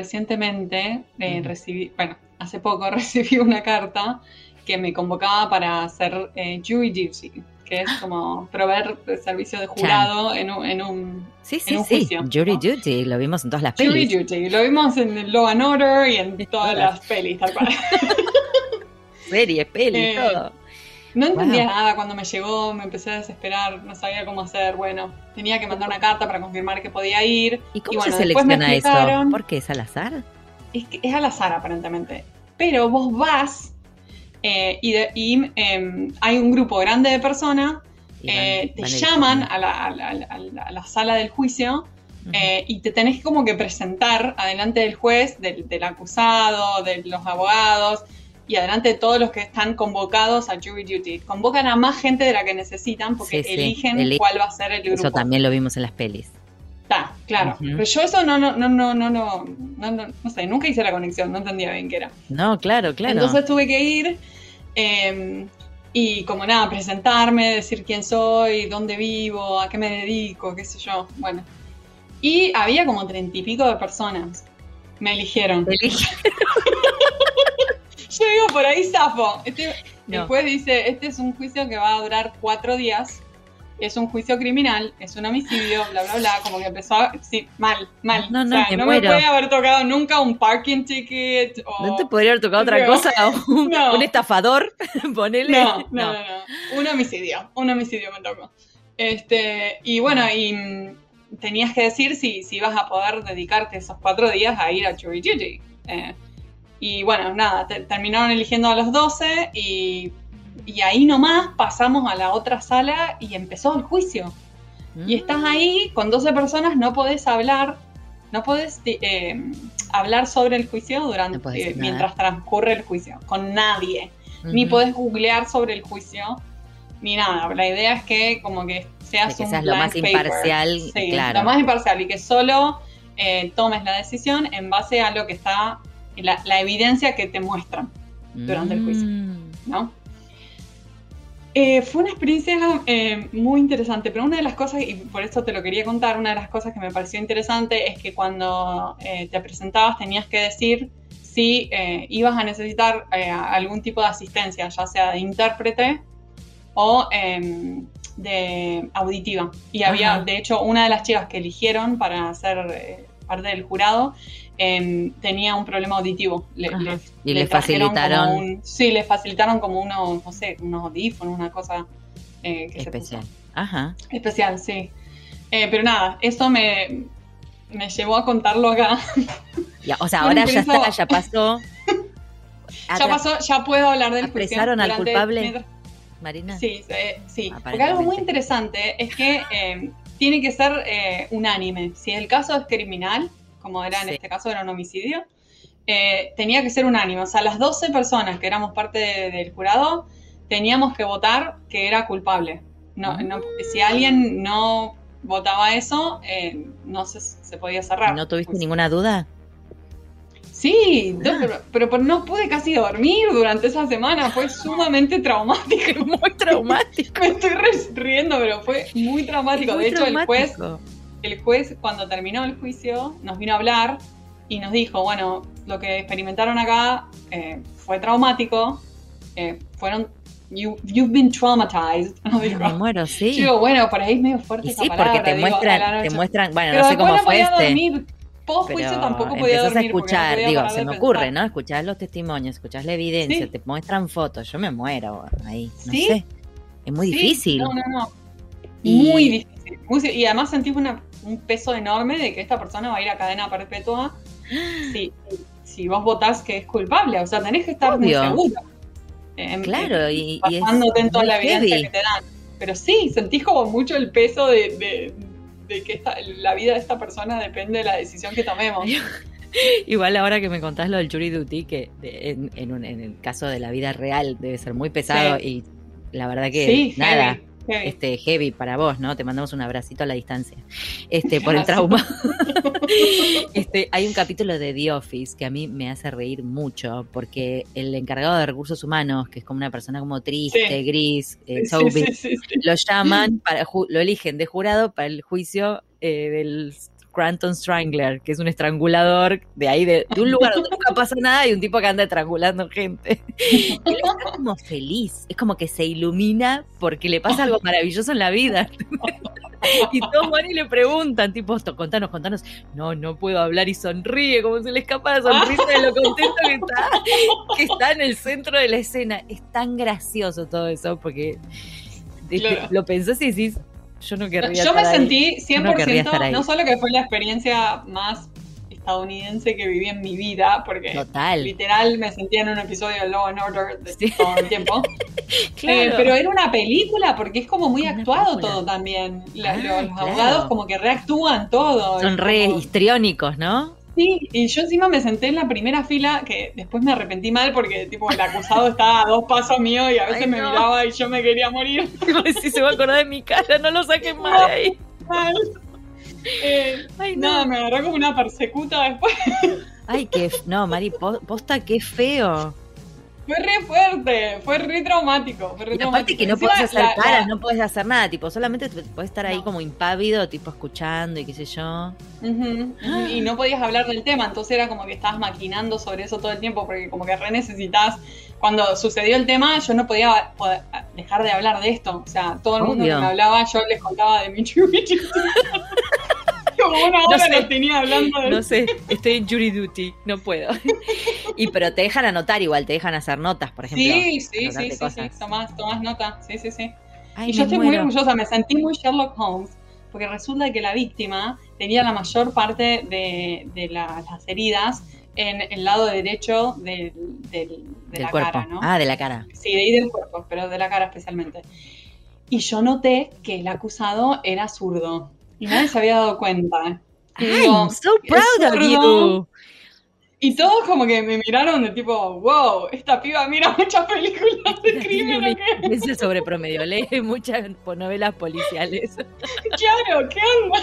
recientemente eh, recibí, bueno, hace poco recibí una carta que me convocaba para hacer eh, jury duty, que es como proveer servicio de jurado en un, en un, Sí, en sí, un sí. juicio. Jury ¿no? Duty, lo vimos en todas las Jury pelis. duty, lo vimos en Law and Order y en todas Todas. las pelis, tal cual. Series, pelis, Eh, todo. No entendía nada cuando me llegó, me empecé a desesperar, no sabía cómo hacer. Bueno, tenía que mandar una carta para confirmar que podía ir. ¿Y cómo bueno, se selecciona eso? ¿Por qué es al azar? Es, que es al azar aparentemente. Pero vos vas eh, y, de- y, em, hay un grupo grande de personas, Y eh, te llaman a la, a la- a la- a la sala del juicio Ujú. eh, y te tenés como que presentar adelante del juez, del, del acusado, de los abogados y adelante de todos los que están convocados a jury duty. Convocan a más gente de la que necesitan porque Sí, sí, eligen eli- cuál va a ser el grupo. Eso también lo vimos en las pelis. Está, claro. Ujú. Pero yo eso no, no, no, no, no, no, no, no, sé, nunca hice la conexión, no entendía bien qué era. No, claro, claro. Entonces tuve que ir eh, y como nada, presentarme, decir quién soy, dónde vivo, a qué me dedico, qué sé yo. Bueno. Y había como treinta y pico de personas. Me eligieron. Elige- Yo digo, por ahí zafo. Este, No. Después dice, este es un juicio que va a durar cuatro días. Es un juicio criminal, es un homicidio, bla, bla, bla. Como que empezó a... Sí, mal, mal. No, no, o sea, no muero. me puede haber tocado nunca un parking ticket o... ¿No te podría haber tocado otra Pero- cosa? ¿Un, No. un estafador? Ponele. No, no, no, no. Un homicidio. Un homicidio me tocó. Este, y bueno, y mm, tenías que decir si, si ibas a poder dedicarte esos cuatro días a ir a duty. Eh, y bueno, nada, te- terminaron eligiendo a los 12 y, y ahí nomás pasamos a la otra sala y empezó el juicio. Y estás ahí con 12 personas, no podés hablar, no podés eh, hablar sobre el juicio durante, No nada. mientras transcurre el juicio, con nadie ni podés googlear sobre el juicio, ni nada. La idea es que como que seas, que un seas lo más paper. imparcial, Sí, claro. lo más imparcial y que solo eh, tomes la decisión en base a lo que está, la, la evidencia que te muestran, durante el juicio. Mm. ¿no? Eh, fue una experiencia eh, muy interesante, pero una de las cosas, y por eso te lo quería contar, una de las cosas que me pareció interesante es que cuando eh, te presentabas tenías que decir si ibas a necesitar algún tipo de asistencia, ya sea de intérprete o em, de auditiva. Y había, de hecho, una de las chicas que eligieron para ser parte del jurado em, tenía un problema auditivo. Le- Ajá. le- Y le facilitaron- un- sí, le facilitaron como unos, no sé, unos audífonos, una cosa eh, que Especial. se puso. Ajá. Especial, sí. Eh, pero nada, eso me, me llevó a contarlo acá. Ya, o sea, ahora ya está, ya pasó. ya pasó, ya puedo hablar del. ¿Apresaron al Durante- culpable? mientras- Marina. Sí, eh, sí. Porque algo muy interesante es que eh, tiene que ser eh, unánime. Si el caso es criminal, como era en Sí. este caso, era un homicidio, eh, tenía que ser unánime. O sea, las 12 personas que éramos parte de- del jurado teníamos que votar que era culpable. No, no- si alguien no votaba eso, eh, no se, se podía cerrar. ¿No tuviste Pues- ninguna duda? Sí, no, pero, pero- pero no pude casi dormir durante esa semana. Fue sumamente traumático. Muy traumático. Me estoy riendo, pero fue muy traumático. Muy de hecho, el juez. El juez, cuando terminó el juicio, nos vino a hablar y nos dijo, bueno, lo que experimentaron acá eh, fue traumático. eh, fueron, you, you've been traumatized. Nos dijo. Me muero, sí. Yo digo, bueno, por ahí es medio fuerte Y esa sí, palabra. porque te digo, muestran, te muestran, bueno, Pero no sé cómo no fue podía este. dormir. Post juicio tampoco podía dormir. a no escuchar, podía digo, se me ocurre, ¿no? Escuchás los testimonios, escuchás la evidencia, Sí. te muestran fotos, yo me muero ahí, no ¿Sí? sé. Es muy Sí, difícil. No, no, no. Y- Muy difícil. Muy y además sentís una- un peso enorme de que esta persona va a ir a cadena perpetua si, si vos votás que es culpable. O sea, tenés que estar Obvio. muy seguro. En- Claro, en- y, y es basándote en toda la evidencia heavy. que te dan. Pero sí, sentís como mucho el peso de, de- de que esta- la vida de esta persona depende de la decisión que tomemos. Igual ahora que me contás lo del jury duty, que de- en, en un- en el caso de la vida real debe ser muy pesado y la verdad que sí, nada, heavy, heavy. este heavy para vos, ¿no? Te mandamos un abracito a la distancia. Este, por el trauma. este, hay un capítulo de The Office que a mí me hace reír mucho porque el encargado de recursos humanos, que es como una persona como triste, Sí. gris, eh, sí, sí, lo llaman para lo eligen de jurado para el juicio eh, del Scranton Strangler, que es un estrangulador de ahí, de, de un lugar donde nunca pasa nada y un tipo que anda estrangulando gente. Y él está como feliz, es como que se ilumina porque le pasa algo maravilloso en la vida. Y todos van y le preguntan, tipo, "Esto, contanos, contanos. No, no puedo hablar y sonríe, como se le escapa la sonrisa de lo contento que está, que está en el centro de la escena. Es tan gracioso todo eso, porque este, lo pensás y decís, yo no querría Yo me estar sentí Yo no querría 100%, estar ahí. no solo que fue la experiencia más estadounidense que viví en mi vida, porque Total. literal me sentía en un episodio de Law and Order de Sí. todo el tiempo. Claro. Eh, pero era una película porque es como muy Una actuado película. todo también. La- Ah, los claro. abogados como que reactúan todo. Son re como- histriónicos, ¿no? Sí, y yo encima me senté en la primera fila, que después me arrepentí mal porque tipo el acusado estaba a dos pasos mío y a veces Ay, me miraba y yo me quería morir. si se va a acordar de mi cara, no lo saquen más de ahí. mal. Eh, Ay, nada, no. me agarró como una persecuta después. Ay, qué. No, Mari, po- posta, qué feo. Fue re fuerte, fue re traumático. Fue re Y traumático. que no Encima, puedes hacer la- la- caras, no puedes hacer nada, tipo, solamente te- puedes estar ahí No. como impávido, tipo escuchando y qué sé yo. Y no podías hablar del tema, entonces era como que estabas maquinando sobre eso todo el tiempo, porque como que re necesitas. Cuando sucedió el tema, yo no podía poder- dejar de hablar de esto. O sea, todo el mundo Obvio. que me hablaba, yo les contaba de mi chupi Como una hora sé. los tenía hablando de No sé, estoy en jury duty, no puedo. Y pero te dejan anotar igual, te dejan hacer notas, por ejemplo. Sí, sí, sí, anotarte sí, sí, cosas. tomás, tomás nota, sí, sí, sí. Ay, y yo estoy muy orgullosa, me sentí muy Sherlock Holmes, porque resulta que la víctima tenía la mayor parte de, de la- las heridas en el lado derecho del, del- de Del la cuerpo. cara, ¿no? Ah, de la cara. Sí, de ahí del cuerpo, pero de la cara especialmente. Y yo noté que el acusado era zurdo, y nadie se había dado cuenta. Y digo, I'm so proud of you. Y todos como que me miraron de tipo, wow, esta piba mira muchas películas de crimen, ¿o qué? Piensa sobre promedio, lee muchas novelas policiales. Claro, ¿qué onda?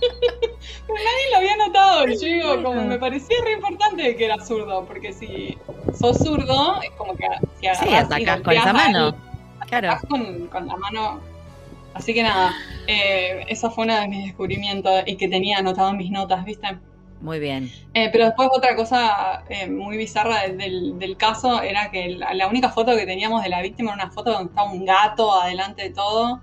Pero nadie lo había notado. Y yo digo, como me parecía re importante que era zurdo, porque si sos zurdo, es como que si Sí, agarrás y atacás con esa mano. Claro. con, con la mano. Así que nada, eh, eso fue uno de mis descubrimientos y que tenía anotado en mis notas, ¿viste? Muy bien. Eh, pero después otra cosa eh, muy bizarra del, del- caso era que la, la única foto que teníamos de la víctima era una foto donde estaba un gato adelante de todo.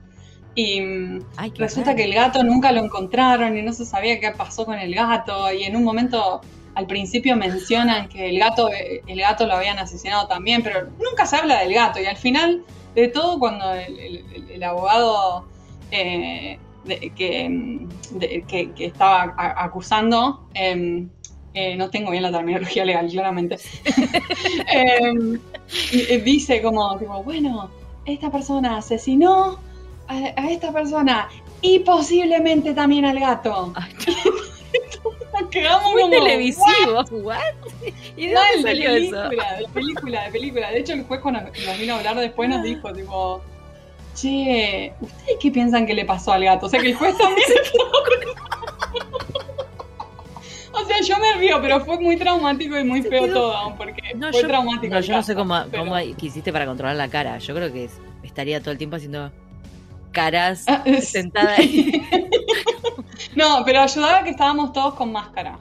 Y mm, Ay, resulta raro. que el gato nunca lo encontraron y no se sabía qué pasó con el gato. Y en un momento, al principio mencionan que el gato, eh, el gato lo habían asesinado también, pero nunca se habla del gato. Y al final de todo, cuando el, el- el- el abogado eh, de- que, mm, de- que- que estaba a- acusando, em, eh, no tengo bien la terminología legal, claramente, em, y dice como, tipo, bueno, esta persona asesinó a, a esta persona y posiblemente también al gato. Ay, quedamos muy como, televisivo. What? ¿Y de dónde de salió eso? película, de película, de película. De hecho, el juez cuando nos vino a hablar después nos dijo, tipo, che, ¿ustedes qué piensan que le pasó al gato? O sea, que el juez también O sea, yo me río, pero fue muy traumático y muy feo quedó- todo, porque No, fue yo, traumático. no, yo no sé cómo, pero- cómo qué hiciste para controlar la cara. Yo creo que es- estaría todo el tiempo haciendo caras Ah, sentada ahí. No, pero ayudaba que estábamos todos con máscara.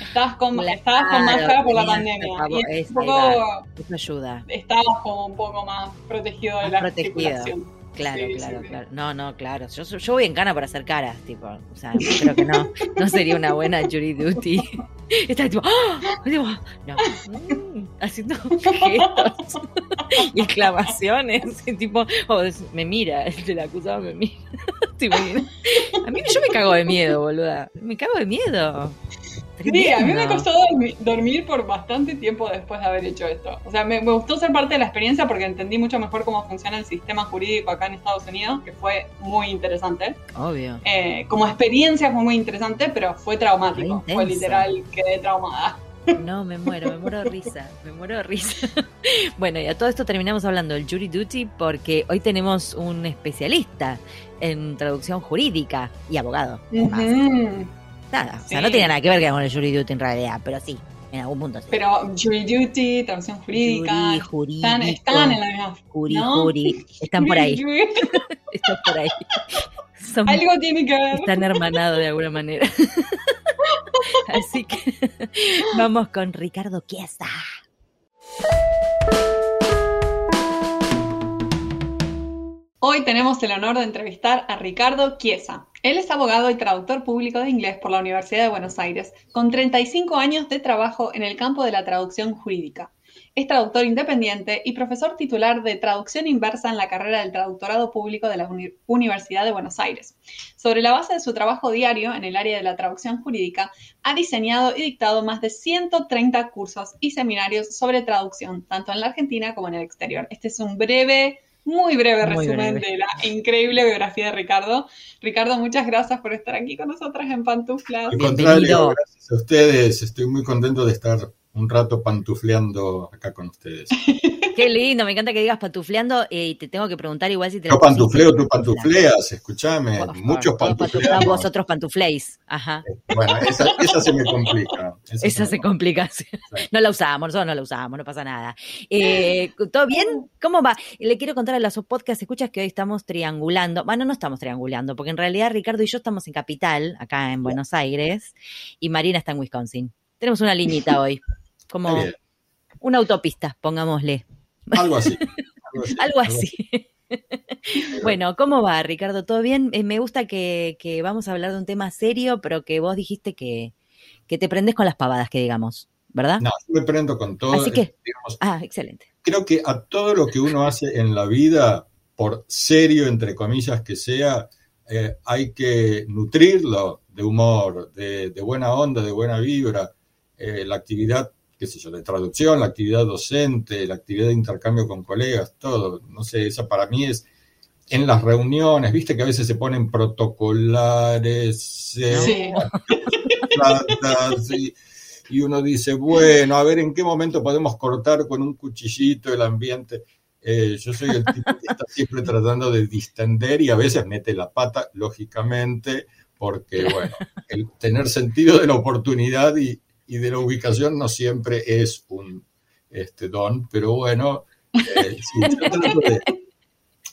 Estabas con, Claro, estabas con máscara por la pandemia. Y es, un poco, Eso ayuda. estabas como un poco más protegido de la protegido. circulación. Claro, Sí, claro, sí, claro. No, no, claro. Yo, yo voy en cana para hacer caras, tipo. O sea, creo que no. No sería una buena jury duty. Está tipo, ¡ah! Tipo, no. mm, haciendo gestos y exclamaciones. y tipo, oh, me mira, el acusado me mira. A mí yo me cago de miedo, boluda. Me cago de miedo. Sí, a mí me costó dormi- dormir por bastante tiempo después de haber hecho esto. O sea, me, me gustó ser parte de la experiencia porque entendí mucho mejor cómo funciona el sistema jurídico acá en Estados Unidos, que fue muy interesante. Obvio. Eh, como experiencia fue muy interesante, pero fue traumático. Fue literal, quedé traumada. No, me muero, me muero de risa, me muero de risa. Bueno, y a todo esto terminamos hablando del jury duty porque hoy tenemos un especialista en traducción jurídica y abogado. además. Ujú. Nada, o sea, Sí. no tiene nada que ver con el jury duty en realidad, pero sí, en algún punto sí. Pero jury duty, traducción jurídica, Jurí, jurídico, están, están en la misma. jurí, ¿no? jurí, están por ahí, Jury- están por ahí. Algo tiene que ver. Están hermanados de alguna manera. Así que vamos con Ricardo Chiesa. Hoy tenemos el honor de entrevistar a Ricardo Chiesa. Él es abogado y traductor público de inglés por la Universidad de Buenos Aires, con 35 años de trabajo en el campo de la traducción jurídica. Es traductor independiente y profesor titular de traducción inversa en la carrera del traductorado público de la Universidad de Buenos Aires. Sobre la base de su trabajo diario en el área de la traducción jurídica, ha diseñado y dictado más de 130 cursos y seminarios sobre traducción, tanto en la Argentina como en el exterior. Este es un breve muy breve resumen de la increíble biografía de Ricardo. Ricardo, muchas gracias por estar aquí con nosotras en Pantuflas. Al contrario, gracias a ustedes. Estoy muy contento de estar un rato pantufleando acá con ustedes. Qué lindo, me encanta que digas pantufleando eh, y te tengo que preguntar igual si te Yo pantufleo, tú pantufleas, escúchame, muchos pantufleamos. Vosotros pantufléis, ajá. Eh, bueno, esa, se me complica. Esa, se, complica, no la usamos, nosotros no la usamos, no pasa nada. Eh, ¿Todo bien? ¿Cómo va? Le quiero contar a los podcast escuchas que hoy estamos triangulando, bueno, no estamos triangulando, porque en realidad Ricardo y yo estamos en Capital, acá en Buenos Aires, y Marina está en Wisconsin. Tenemos una liñita hoy, como una autopista, pongámosle. Algo así. Algo así. bueno, ¿cómo va, Ricardo? ¿Todo bien? Eh, me gusta que, vamos a hablar de un tema serio, pero que vos dijiste que, te prendes con las pavadas, que digamos, ¿verdad? No, yo me prendo con todo. Así que, ah, excelente. Creo que a todo lo que uno hace en la vida, por serio, entre comillas, que sea, eh, hay que nutrirlo de humor, de, buena onda, de buena vibra. Eh, la actividad qué sé yo, de traducción, la actividad docente, la actividad de intercambio con colegas, todo. No sé, esa para mí es en las reuniones, viste que a veces se ponen protocolares, y, uno dice, bueno, a ver en qué momento podemos cortar con un cuchillito el ambiente. Eh, yo soy el tipo que está siempre tratando de distender y a veces mete la pata, lógicamente, porque, bueno, el tener sentido de la oportunidad y, y de la ubicación no siempre es un este, don, pero bueno, eh,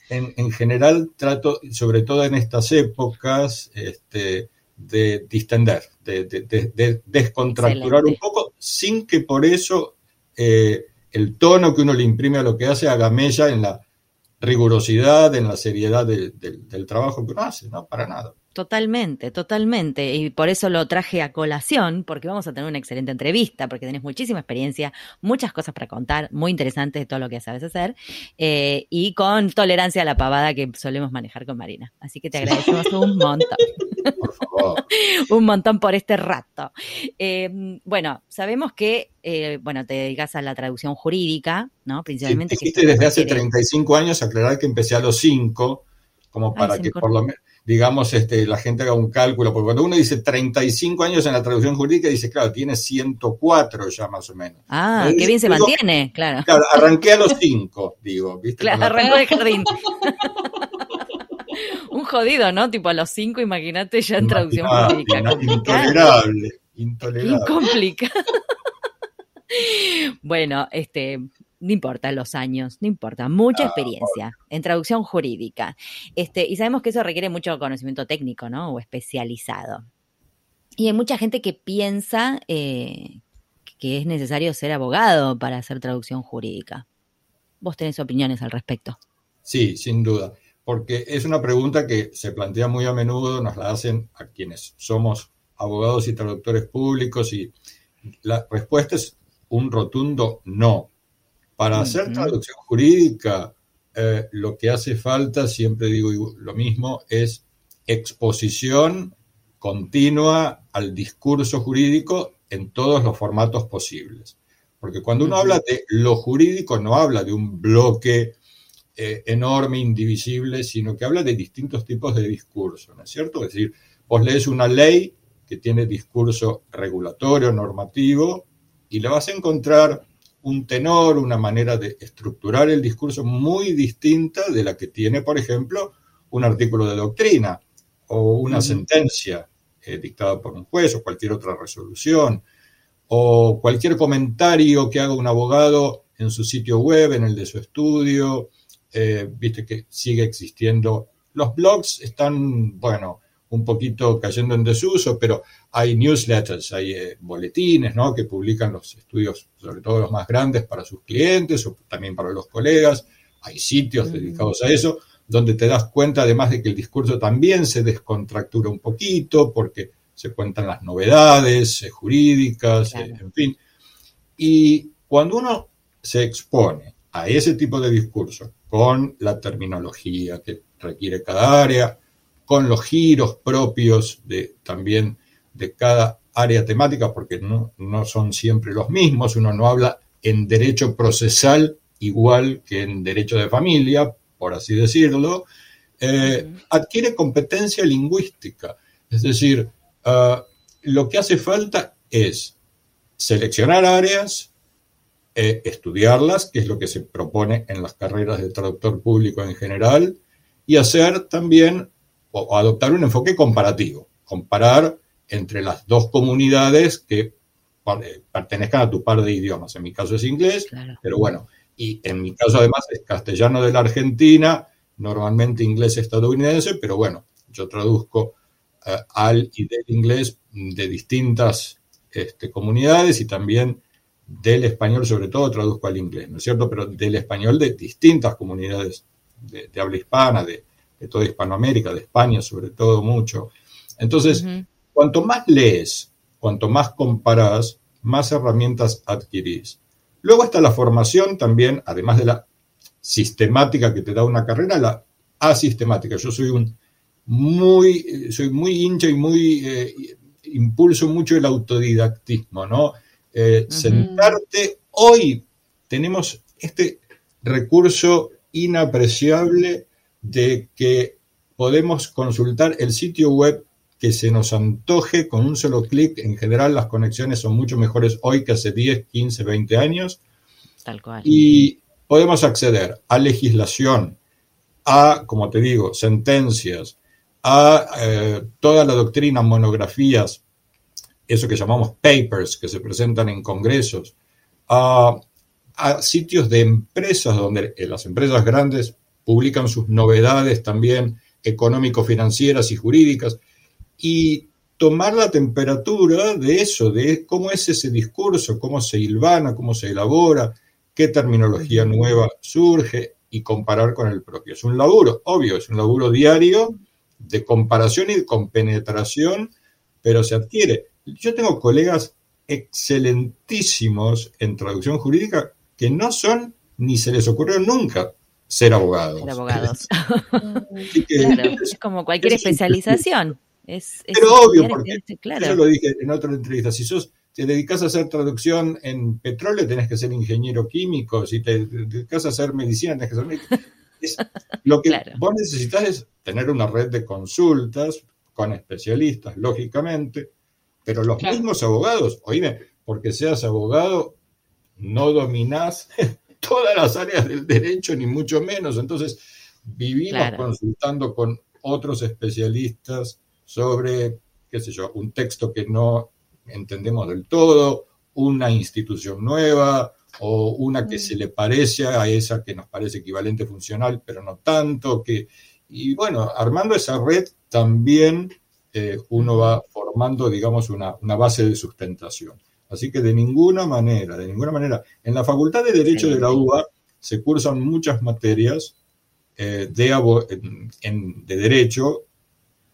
en, general trato, sobre todo en estas épocas, este, de distender, de, descontracturar un poco, sin que por eso eh, el tono que uno le imprime a lo que hace haga mella en la rigurosidad, en la seriedad del trabajo que uno hace, ¿no? Para nada. Totalmente, totalmente. Y por eso lo traje a colación, porque vamos a tener una excelente entrevista, porque tenés muchísima experiencia, muchas cosas para contar, muy interesantes de todo lo que sabes hacer, eh, y con tolerancia a la pavada que solemos manejar con Marina. Así que te agradecemos un montón. Por favor. un montón por este rato. Eh, bueno, sabemos que, eh, bueno, te dedicas a la traducción jurídica, ¿no? Principalmente. Sí, desde hace 35 años, aclarar que empecé a los 5, como para que por lo menos digamos, este, la gente haga un cálculo, porque cuando uno dice 35 años en la traducción jurídica, dice, claro, tiene 104 ya más o menos. Ah, qué bien se mantiene, claro. Claro, arranqué a los 5, digo, ¿viste? Claro, arrancó de jardín. un jodido, ¿no? Tipo a los 5, imagínate ya en traducción jurídica. Intolerable, intolerable. Complicado. bueno, este, no importa los años, no importa, mucha ah, experiencia en traducción jurídica. Este, y sabemos que eso requiere mucho conocimiento técnico, ¿no? O especializado. Y hay mucha gente que piensa eh, que es necesario ser abogado para hacer traducción jurídica. ¿Vos tenés opiniones al respecto? Sí, sin duda, porque es una pregunta que se plantea muy a menudo, nos la hacen a quienes somos abogados y traductores públicos y la respuesta es un rotundo no. Para hacer traducción jurídica, eh, lo que hace falta, siempre digo lo mismo, es exposición continua al discurso jurídico en todos los formatos posibles. Porque cuando uno habla de lo jurídico, no habla de un bloque eh, enorme, indivisible, sino que habla de distintos tipos de discurso, ¿no es cierto? Es decir, vos lees una ley que tiene discurso regulatorio, normativo, y le vas a encontrar un tenor, una manera de estructurar el discurso muy distinta de la que tiene, por ejemplo, un artículo de doctrina o una sentencia eh, dictada por un juez o cualquier otra resolución o cualquier comentario que haga un abogado en su sitio web, en el de su estudio. Eh, viste que sigue existiendo los blogs están, bueno, un poquito cayendo en desuso, pero hay newsletters, hay eh, boletines, ¿no? Que publican los estudios, sobre todo los más grandes, para sus clientes o también para los colegas. Hay sitios dedicados a eso, donde te das cuenta además de que el discurso también se descontractura un poquito, porque se cuentan las novedades eh, jurídicas, eh, en fin. Y cuando uno se expone a ese tipo de discurso, con la terminología que requiere cada área, con los giros propios de también de cada área temática, porque no, no son siempre los mismos, uno no habla en derecho procesal igual que en derecho de familia, por así decirlo, eh, adquiere competencia lingüística. Es decir, ah, lo que hace falta es seleccionar áreas, eh, estudiarlas, que es lo que se propone en las carreras de traductor público en general, y hacer también o, adoptar un enfoque comparativo, comparar entre las dos comunidades que eh, pertenezcan a tu par de idiomas. En mi caso es inglés, pero bueno, y en mi caso además es castellano de la Argentina, normalmente inglés estadounidense, pero bueno, yo traduzco eh, al y del inglés de distintas este, comunidades y también del español, sobre todo traduzco al inglés, ¿no es cierto? Pero del español de distintas comunidades de, habla hispana, de, toda Hispanoamérica, de España sobre todo mucho. Entonces, cuanto más lees, cuanto más comparás, más herramientas adquirís. Luego está la formación también, además de la sistemática que te da una carrera, la asistemática. Yo soy un muy, soy muy hincha y muy eh, impulso mucho el autodidactismo, ¿no? Eh, sentarte, hoy tenemos este recurso inapreciable de que podemos consultar el sitio web que se nos antoje con un solo clic. En general las conexiones son mucho mejores hoy que hace 10, 15, 20 años. Tal cual. Y podemos acceder a legislación, a, como te digo, sentencias, a eh, toda la doctrina, monografías, eso que llamamos papers que se presentan en congresos, a, sitios de empresas donde las empresas grandes publican sus novedades también económico-financieras y jurídicas y tomar la temperatura de eso, de cómo es ese discurso, cómo se hilvana, cómo se elabora, qué terminología nueva surge y comparar con el propio. Es un laburo, obvio, es un laburo diario de comparación y de compenetración, pero se adquiere. Yo tengo colegas excelentísimos en traducción jurídica que no son ni se les ocurrió nunca ser abogados. Ser abogados. es como cualquier especialización. Es, pero obvio, porque claro. lo dije en otra entrevista, si sos te dedicas a hacer traducción en petróleo, tenés que ser ingeniero químico. Si te dedicas a hacer medicina, tenés que ser médico. lo que vos necesitas es tener una red de consultas con especialistas, lógicamente, pero los mismos abogados, oíme, porque seas abogado, no dominás todas las áreas del derecho, ni mucho menos. Entonces, vivimos consultando con otros especialistas sobre, qué sé yo, un texto que no entendemos del todo, una institución nueva o una que mm. se le parece a esa que nos parece equivalente funcional, pero no tanto, que, y bueno, armando esa red también eh, uno va formando, digamos, una, base de sustentación. Así que de ninguna manera, de ninguna manera, en la Facultad de Derecho de la UBA se cursan muchas materias eh, de, de Derecho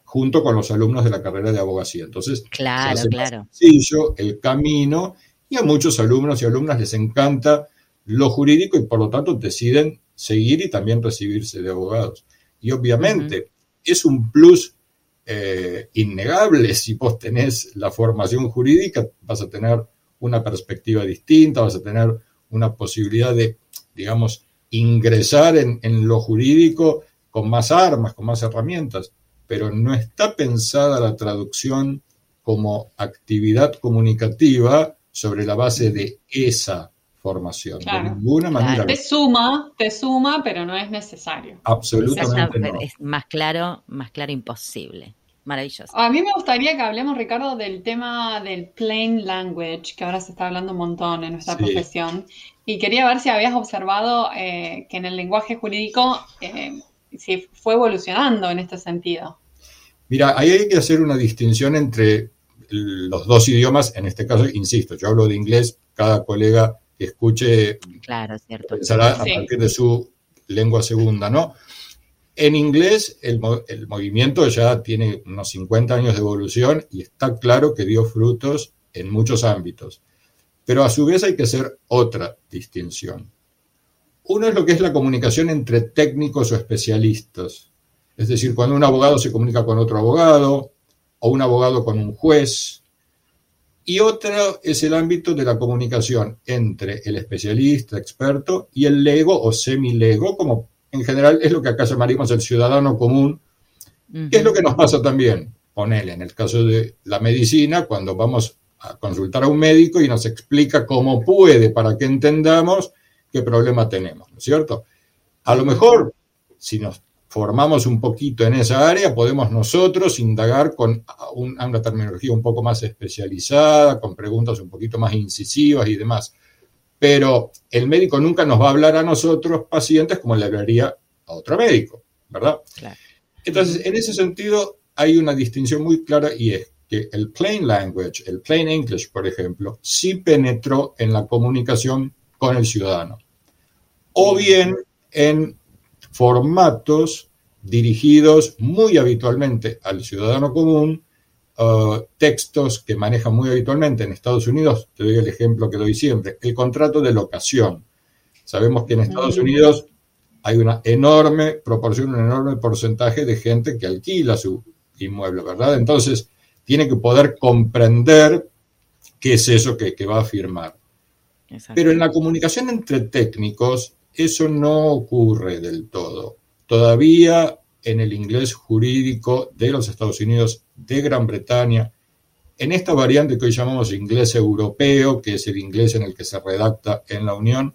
junto con los alumnos de la carrera de abogacía. Entonces, claro, claro. sencillo el camino y a muchos alumnos y alumnas les encanta lo jurídico y por lo tanto deciden seguir y también recibirse de abogados. Y obviamente es un plus eh, innegable si vos tenés la formación jurídica, vas a tener una perspectiva distinta, vas a tener una posibilidad de, digamos, ingresar en, en lo jurídico con más armas, con más herramientas pero no está pensada la traducción como actividad comunicativa sobre la base de esa formación. de ninguna manera. Te suma, te suma, pero no es necesario. Absolutamente. no. Es más claro, más claro imposible. Maravilloso. A mí me gustaría que hablemos, Ricardo, del tema del plain language, que ahora se está hablando un montón en nuestra profesión. Y quería ver si habías observado eh, que en el lenguaje jurídico eh, si fue evolucionando en este sentido. Mira, ahí hay que hacer una distinción entre los dos idiomas, en este caso, insisto, yo hablo de inglés, cada colega que escuche claro, cierto. pensará a partir de su lengua segunda, ¿no? En inglés el, el, movimiento ya tiene unos 50 años de evolución y está claro que dio frutos en muchos ámbitos. Pero a su vez hay que hacer otra distinción. Uno es lo que es la comunicación entre técnicos o especialistas. Es decir, cuando un abogado se comunica con otro abogado o un abogado con un juez. Y otro es el ámbito de la comunicación entre el especialista, experto y el lego o semilego, como en general es lo que acá llamaríamos el ciudadano común, que es lo que nos pasa también. Ponele, en el caso de la medicina, cuando vamos a consultar a un médico y nos explica cómo puede para que entendamos qué problema tenemos, ¿no es cierto? A lo mejor, si nos formamos un poquito en esa área, podemos nosotros indagar con una terminología un poco más especializada, con preguntas un poquito más incisivas y demás. Pero el médico nunca nos va a hablar a nosotros, pacientes, como le hablaría a otro médico, ¿verdad? Entonces, en ese sentido, hay una distinción muy clara y es que el plain language, el plain English, por ejemplo, sí penetró en la comunicación con el ciudadano. O bien en formatos dirigidos muy habitualmente al ciudadano común, uh, textos que manejan muy habitualmente en Estados Unidos, te doy el ejemplo que doy siempre, el contrato de locación. Sabemos que en Estados Unidos hay una enorme proporción, un enorme porcentaje de gente que alquila su inmueble, ¿verdad? Entonces, tiene que poder comprender qué es eso que, va a firmar. Pero en la comunicación entre técnicos, eso no ocurre del todo. Todavía en el inglés jurídico de los Estados Unidos, de Gran Bretaña, en esta variante que hoy llamamos inglés europeo, que es el inglés en el que se redacta en la Unión,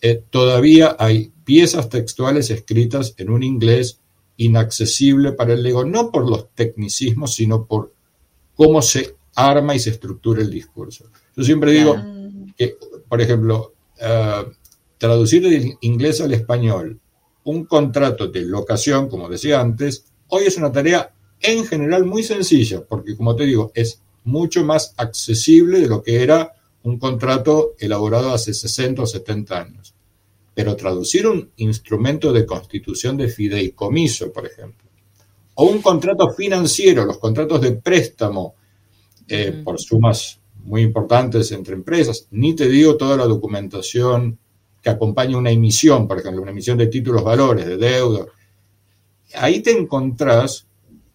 eh, todavía hay piezas textuales escritas en un inglés inaccesible para el lego, no por los tecnicismos, sino por cómo se arma y se estructura el discurso. Yo siempre digo que, por ejemplo, uh, traducir del inglés al español un contrato de locación, como decía antes, hoy es una tarea en general muy sencilla, porque como te digo, es mucho más accesible de lo que era un contrato elaborado hace 60 o 70 años. Pero traducir un instrumento de constitución de fideicomiso, por ejemplo, o un contrato financiero, los contratos de préstamo eh, por sumas muy importantes entre empresas, ni te digo toda la documentación que acompaña una emisión, por ejemplo, una emisión de títulos valores, de deuda. Ahí te encontrás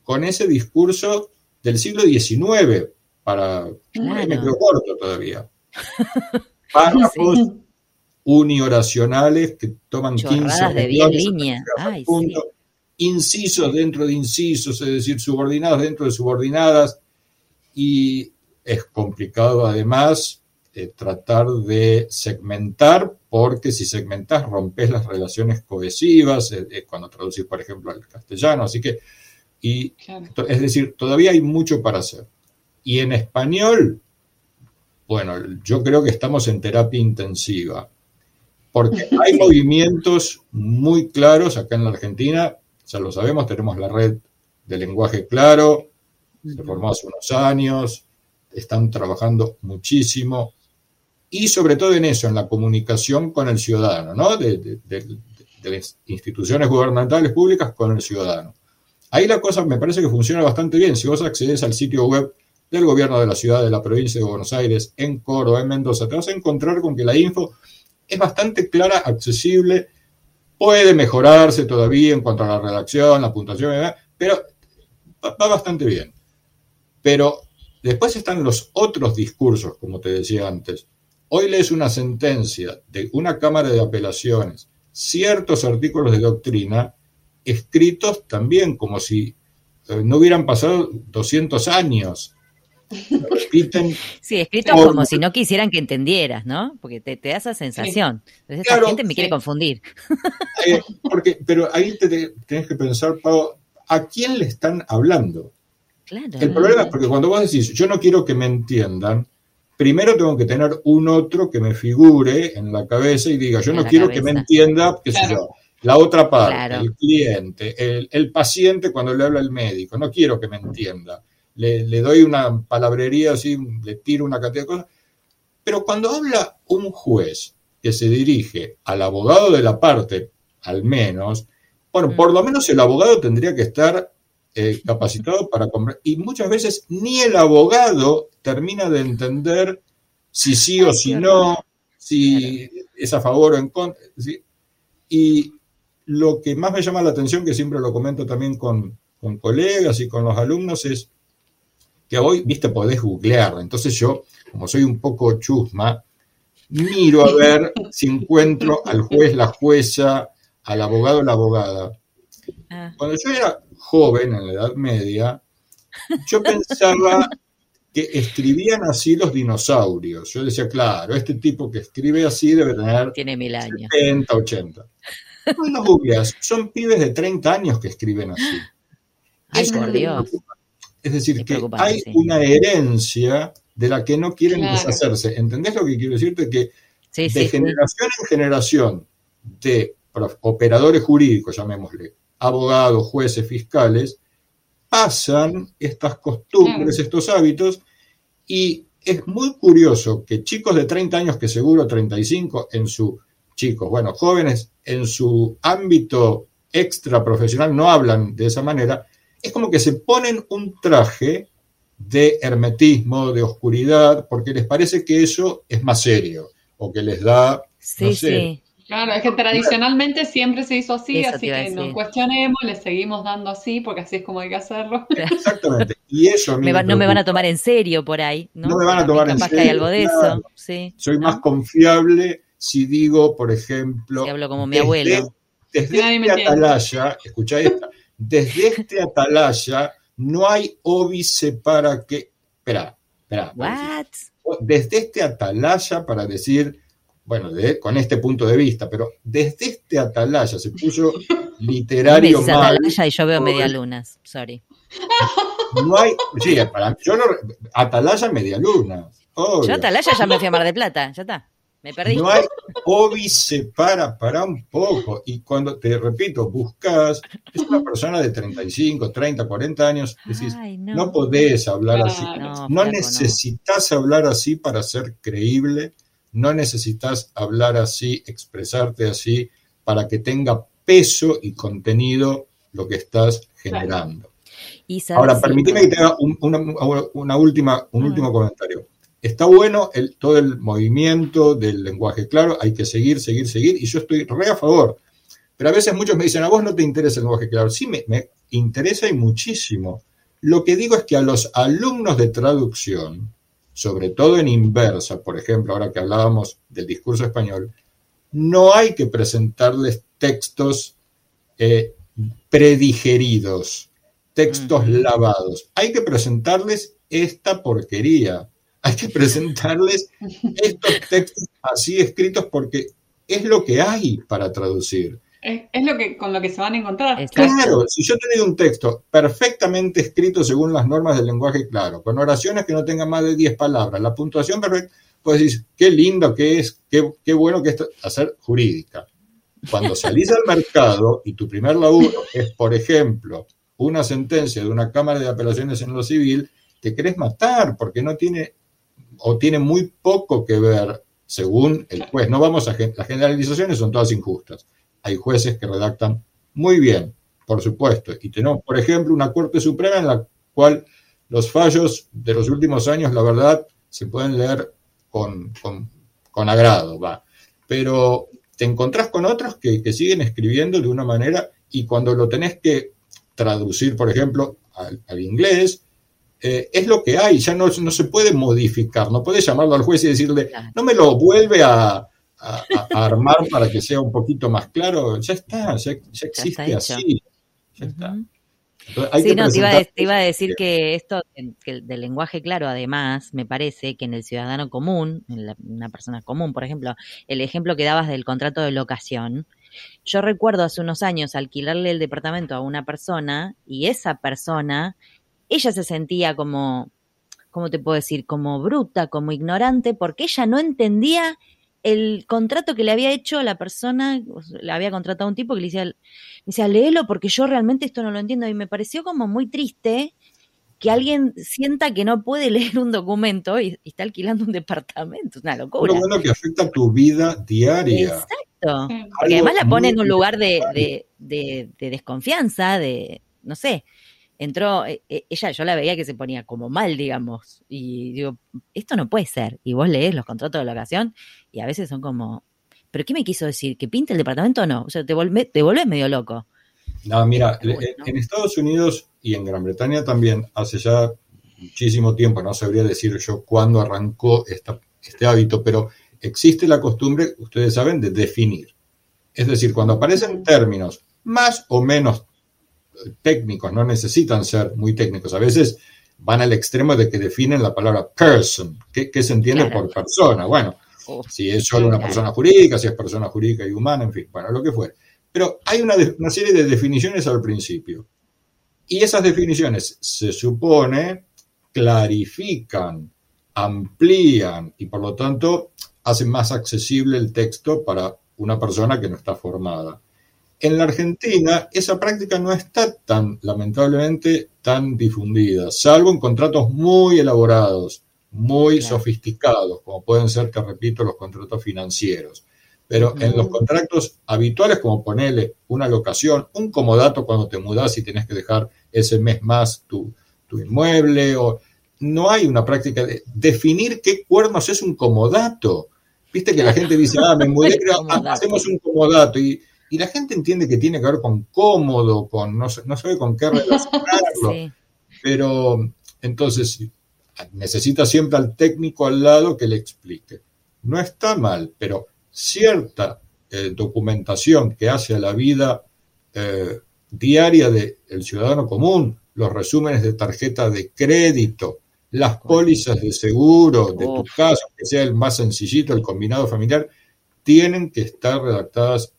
con ese discurso del siglo XIX, para... me quedo corto todavía. Párrafos unioracionales que toman 15 de 10 líneas. Incisos dentro de incisos, es decir, subordinados dentro de subordinadas. Y es complicado además eh, tratar de segmentar, porque si segmentas rompes las relaciones cohesivas, eh, eh, cuando traducís, por ejemplo, al castellano. Así que, y, es decir, todavía hay mucho para hacer. Y en español, bueno, yo creo que estamos en terapia intensiva, porque hay movimientos muy claros acá en la Argentina, ya lo sabemos, tenemos la red de lenguaje claro, se formó hace unos años, están trabajando muchísimo y sobre todo en eso, en la comunicación con el ciudadano, ¿no? De, las instituciones gubernamentales públicas con el ciudadano. Ahí la cosa me parece que funciona bastante bien. Si vos accedes al sitio web del gobierno de la ciudad, de la provincia de Buenos Aires, en Coro, en Mendoza, te vas a encontrar con que la info es bastante clara, accesible, puede mejorarse todavía en cuanto a la redacción, la puntuación, pero va bastante bien. Pero después están los otros discursos, como te decía antes, Hoy lees una sentencia de una Cámara de Apelaciones, ciertos artículos de doctrina, escritos también como si eh, no hubieran pasado 200 años. Repiten. Sí, escritos como si no quisieran que entendieras, ¿no? Porque te, da esa sensación. Entonces, esta gente me quiere confundir. Eh, porque, pero ahí te, tienes que pensar, Pau, ¿a quién le están hablando? Claro. El problema es porque cuando vos decís, yo no quiero que me entiendan, primero tengo que tener un otro que me figure en la cabeza y diga, yo no quiero que me entienda, qué sé yo, la otra parte, el cliente, el, paciente cuando le habla el médico, no quiero que me entienda. Le, le, doy una palabrería así, le tiro una cantidad de cosas. Pero cuando habla un juez que se dirige al abogado de la parte, al menos, bueno, por lo menos el abogado tendría que estar eh, capacitado para comprar. Y muchas veces ni el abogado termina de entender si sí o si no, si es a favor o en contra. Y lo que más me llama la atención, que siempre lo comento también con, con colegas y con los alumnos, es que hoy, viste, podés googlear. Entonces yo, como soy un poco chusma, miro a ver si encuentro al juez, la jueza, al abogado, la abogada. Ah. Cuando yo era joven, en la Edad Media, yo pensaba que escribían así los dinosaurios. Yo decía, claro, este tipo que escribe así debe tener Tiene mil años. 70, 80. No googleas, son pibes de 30 años que escriben así. Ay, por Dios. Es decir, que hay una herencia de la que no quieren deshacerse. ¿Entendés lo que quiero decirte? Que de generación en generación de operadores jurídicos, llamémosle, abogados, jueces, fiscales, pasan estas costumbres, estos hábitos, y es muy curioso que chicos de 30 años, que seguro 35 en su, chicos, bueno, jóvenes en su ámbito extra profesional no hablan de esa manera, es como que se ponen un traje de hermetismo, de oscuridad, porque les parece que eso es más serio, o que les da, sí, sí. Claro, es que tradicionalmente siempre se hizo así, así que no cuestionemos, le seguimos dando así, porque así es como hay que hacerlo. Exactamente. Y eso a mí no me van a tomar en serio por ahí. No, me van a tomar en serio. que hay algo de eso. Soy más confiable si digo, por ejemplo. Si hablo como mi abuelo. Desde este atalaya, escucha esta, desde este atalaya no hay óbice para que. Espera, espera. Desde este atalaya para decir bueno, con este punto de vista, pero desde este atalaya se puso literario mal. atalaya y yo veo media lunas, sorry. No hay, sí, para, yo no, atalaya media luna. Yo atalaya ya me fui a Mar de Plata, ya está. Me perdí. No hay óbice para, para un poco. Y cuando te repito, buscas, es una persona de 35, 30, 40 años, decís, no. podés hablar así. No, necesitas hablar así para ser creíble no necesitas hablar así, expresarte así, para que tenga peso y contenido lo que estás generando. Ahora, permíteme que te haga una, última, un último comentario. Está bueno el, todo el movimiento del lenguaje claro, hay que seguir, seguir, seguir, y yo estoy re a favor. Pero a veces muchos me dicen, a vos no te interesa el lenguaje claro. Sí, me, me interesa y muchísimo. Lo que digo es que a los alumnos de traducción, sobre todo en inversa, por ejemplo, ahora que hablábamos del discurso español, no hay que presentarles textos eh, predigeridos, textos lavados. Hay que presentarles esta porquería. Hay que presentarles estos textos así escritos porque es lo que hay para traducir. Es, lo que con lo que se van a encontrar. Claro, si yo tengo un texto perfectamente escrito según las normas del lenguaje claro, con oraciones que no tengan más de 10 palabras, la puntuación perfecta, pues decir, qué lindo que es, qué, qué bueno que es hacer jurídica. Cuando salís al mercado y tu primer laburo es, por ejemplo, una sentencia de una Cámara de Apelaciones en lo civil, te querés matar porque no tiene o tiene muy poco que ver según el juez. No vamos a las generalizaciones son todas injustas hay jueces que redactan muy bien, por supuesto, y tenemos, por ejemplo, una Corte Suprema en la cual los fallos de los últimos años, la verdad, se pueden leer con, agrado, va. Pero te encontrás con otros que, siguen escribiendo de una manera y cuando lo tenés que traducir, por ejemplo, al, inglés, eh, es lo que hay, ya no, no, se puede modificar, no puedes llamarlo al juez y decirle, no me lo vuelve a, a, armar para que sea un poquito más claro, ya está, ya, existe así. Ya está. sí, no, te iba, a, decir que esto del lenguaje claro, además, me parece que en el ciudadano común, en una persona común, por ejemplo, el ejemplo que dabas del contrato de locación, yo recuerdo hace unos años alquilarle el departamento a una persona y esa persona, ella se sentía como, ¿cómo te puedo decir? Como bruta, como ignorante, porque ella no entendía el contrato que le había hecho a la persona, le había contratado a un tipo que le decía, le decía, léelo porque yo realmente esto no lo entiendo. Y me pareció como muy triste que alguien sienta que no puede leer un documento y, está alquilando un departamento. Es una locura. Lo bueno que afecta a tu vida diaria. Exacto. Porque además la pone en un lugar de, de, de desconfianza, de, no sé, entró, e, e, ella yo la veía que se ponía como mal, digamos, y digo, esto no puede ser. Y vos lees los contratos de locación y a veces son como, ¿pero qué me quiso decir? ¿Que pinte el departamento o no? O sea, te, volvés, te volvés medio loco. No, mira, en Estados Unidos y en Gran Bretaña también, hace ya muchísimo tiempo, no sabría decir yo cuándo arrancó esta, este hábito, pero existe la costumbre, ustedes saben, de definir. Es decir, cuando aparecen términos más o menos técnicos, no necesitan ser muy técnicos. A veces van al extremo de que definen la palabra person. ¿Qué, se entiende por persona? Bueno, si es solo una persona jurídica, si es persona jurídica y humana, en fin, bueno, lo que fuera. Pero hay una, una serie de definiciones al principio. Y esas definiciones se supone clarifican, amplían y por lo tanto hacen más accesible el texto para una persona que no está formada. En la Argentina esa práctica no está tan, lamentablemente, tan difundida, salvo en contratos muy elaborados, muy sofisticados, como pueden ser, te repito, los contratos financieros. Pero en los contratos habituales, como ponerle una locación, un comodato cuando te mudas y tienes que dejar ese mes más tu, tu inmueble, o no hay una práctica de definir qué cuernos es un comodato. Viste que la gente dice, ah, me mudé, hacemos un comodato. Y y la gente entiende que tiene que ver con cómodo, con no, no sabe con qué relacionarlo. Pero entonces necesita siempre al técnico al lado que le explique. No está mal, pero cierta eh, documentación que hace a la vida eh, diaria del ciudadano común, los resúmenes de tarjeta de crédito, las pólizas de seguro de tu caso, que sea el más sencillito, el combinado familiar, tienen que estar redactadas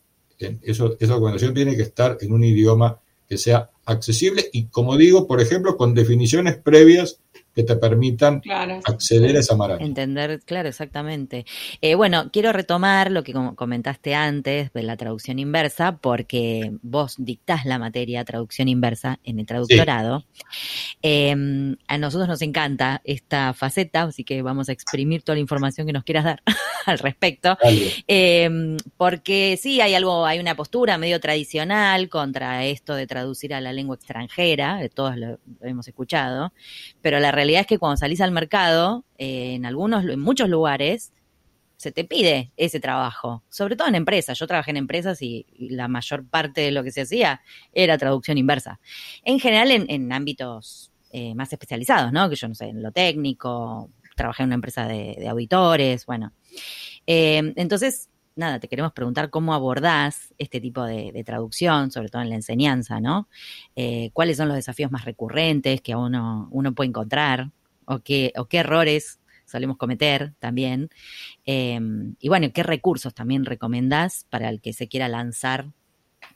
eso, esa documentación tiene que estar en un idioma que sea accesible y, como digo, por ejemplo, con definiciones previas que te permitan acceder a esa maraña. Entender, claro, exactamente. Eh, bueno, quiero retomar lo que comentaste antes de la traducción inversa, porque vos dictás la materia traducción inversa en el traductorado. Em, a nosotros nos encanta esta faceta, así que vamos a exprimir toda la información que nos quieras dar al respecto. Em, porque sí, hay algo, hay una postura medio tradicional contra esto de traducir a la lengua extranjera, todos lo hemos escuchado, pero la realidad es que cuando salís al mercado, eh, en algunos, en muchos lugares, se te pide ese trabajo, sobre todo en empresas. Yo trabajé en empresas y, la mayor parte de lo que se hacía era traducción inversa. En general en, ámbitos eh, más especializados, ¿no? Que yo no sé, en lo técnico, trabajé en una empresa de, auditores, bueno. Eh, entonces, nada, te queremos preguntar cómo abordás este tipo de, traducción, sobre todo en la enseñanza, ¿no? Eh, ¿Cuáles son los desafíos más recurrentes que uno, uno puede encontrar? ¿O qué, o qué errores solemos cometer también? Em, y bueno, ¿qué recursos también recomendás para el que se quiera lanzar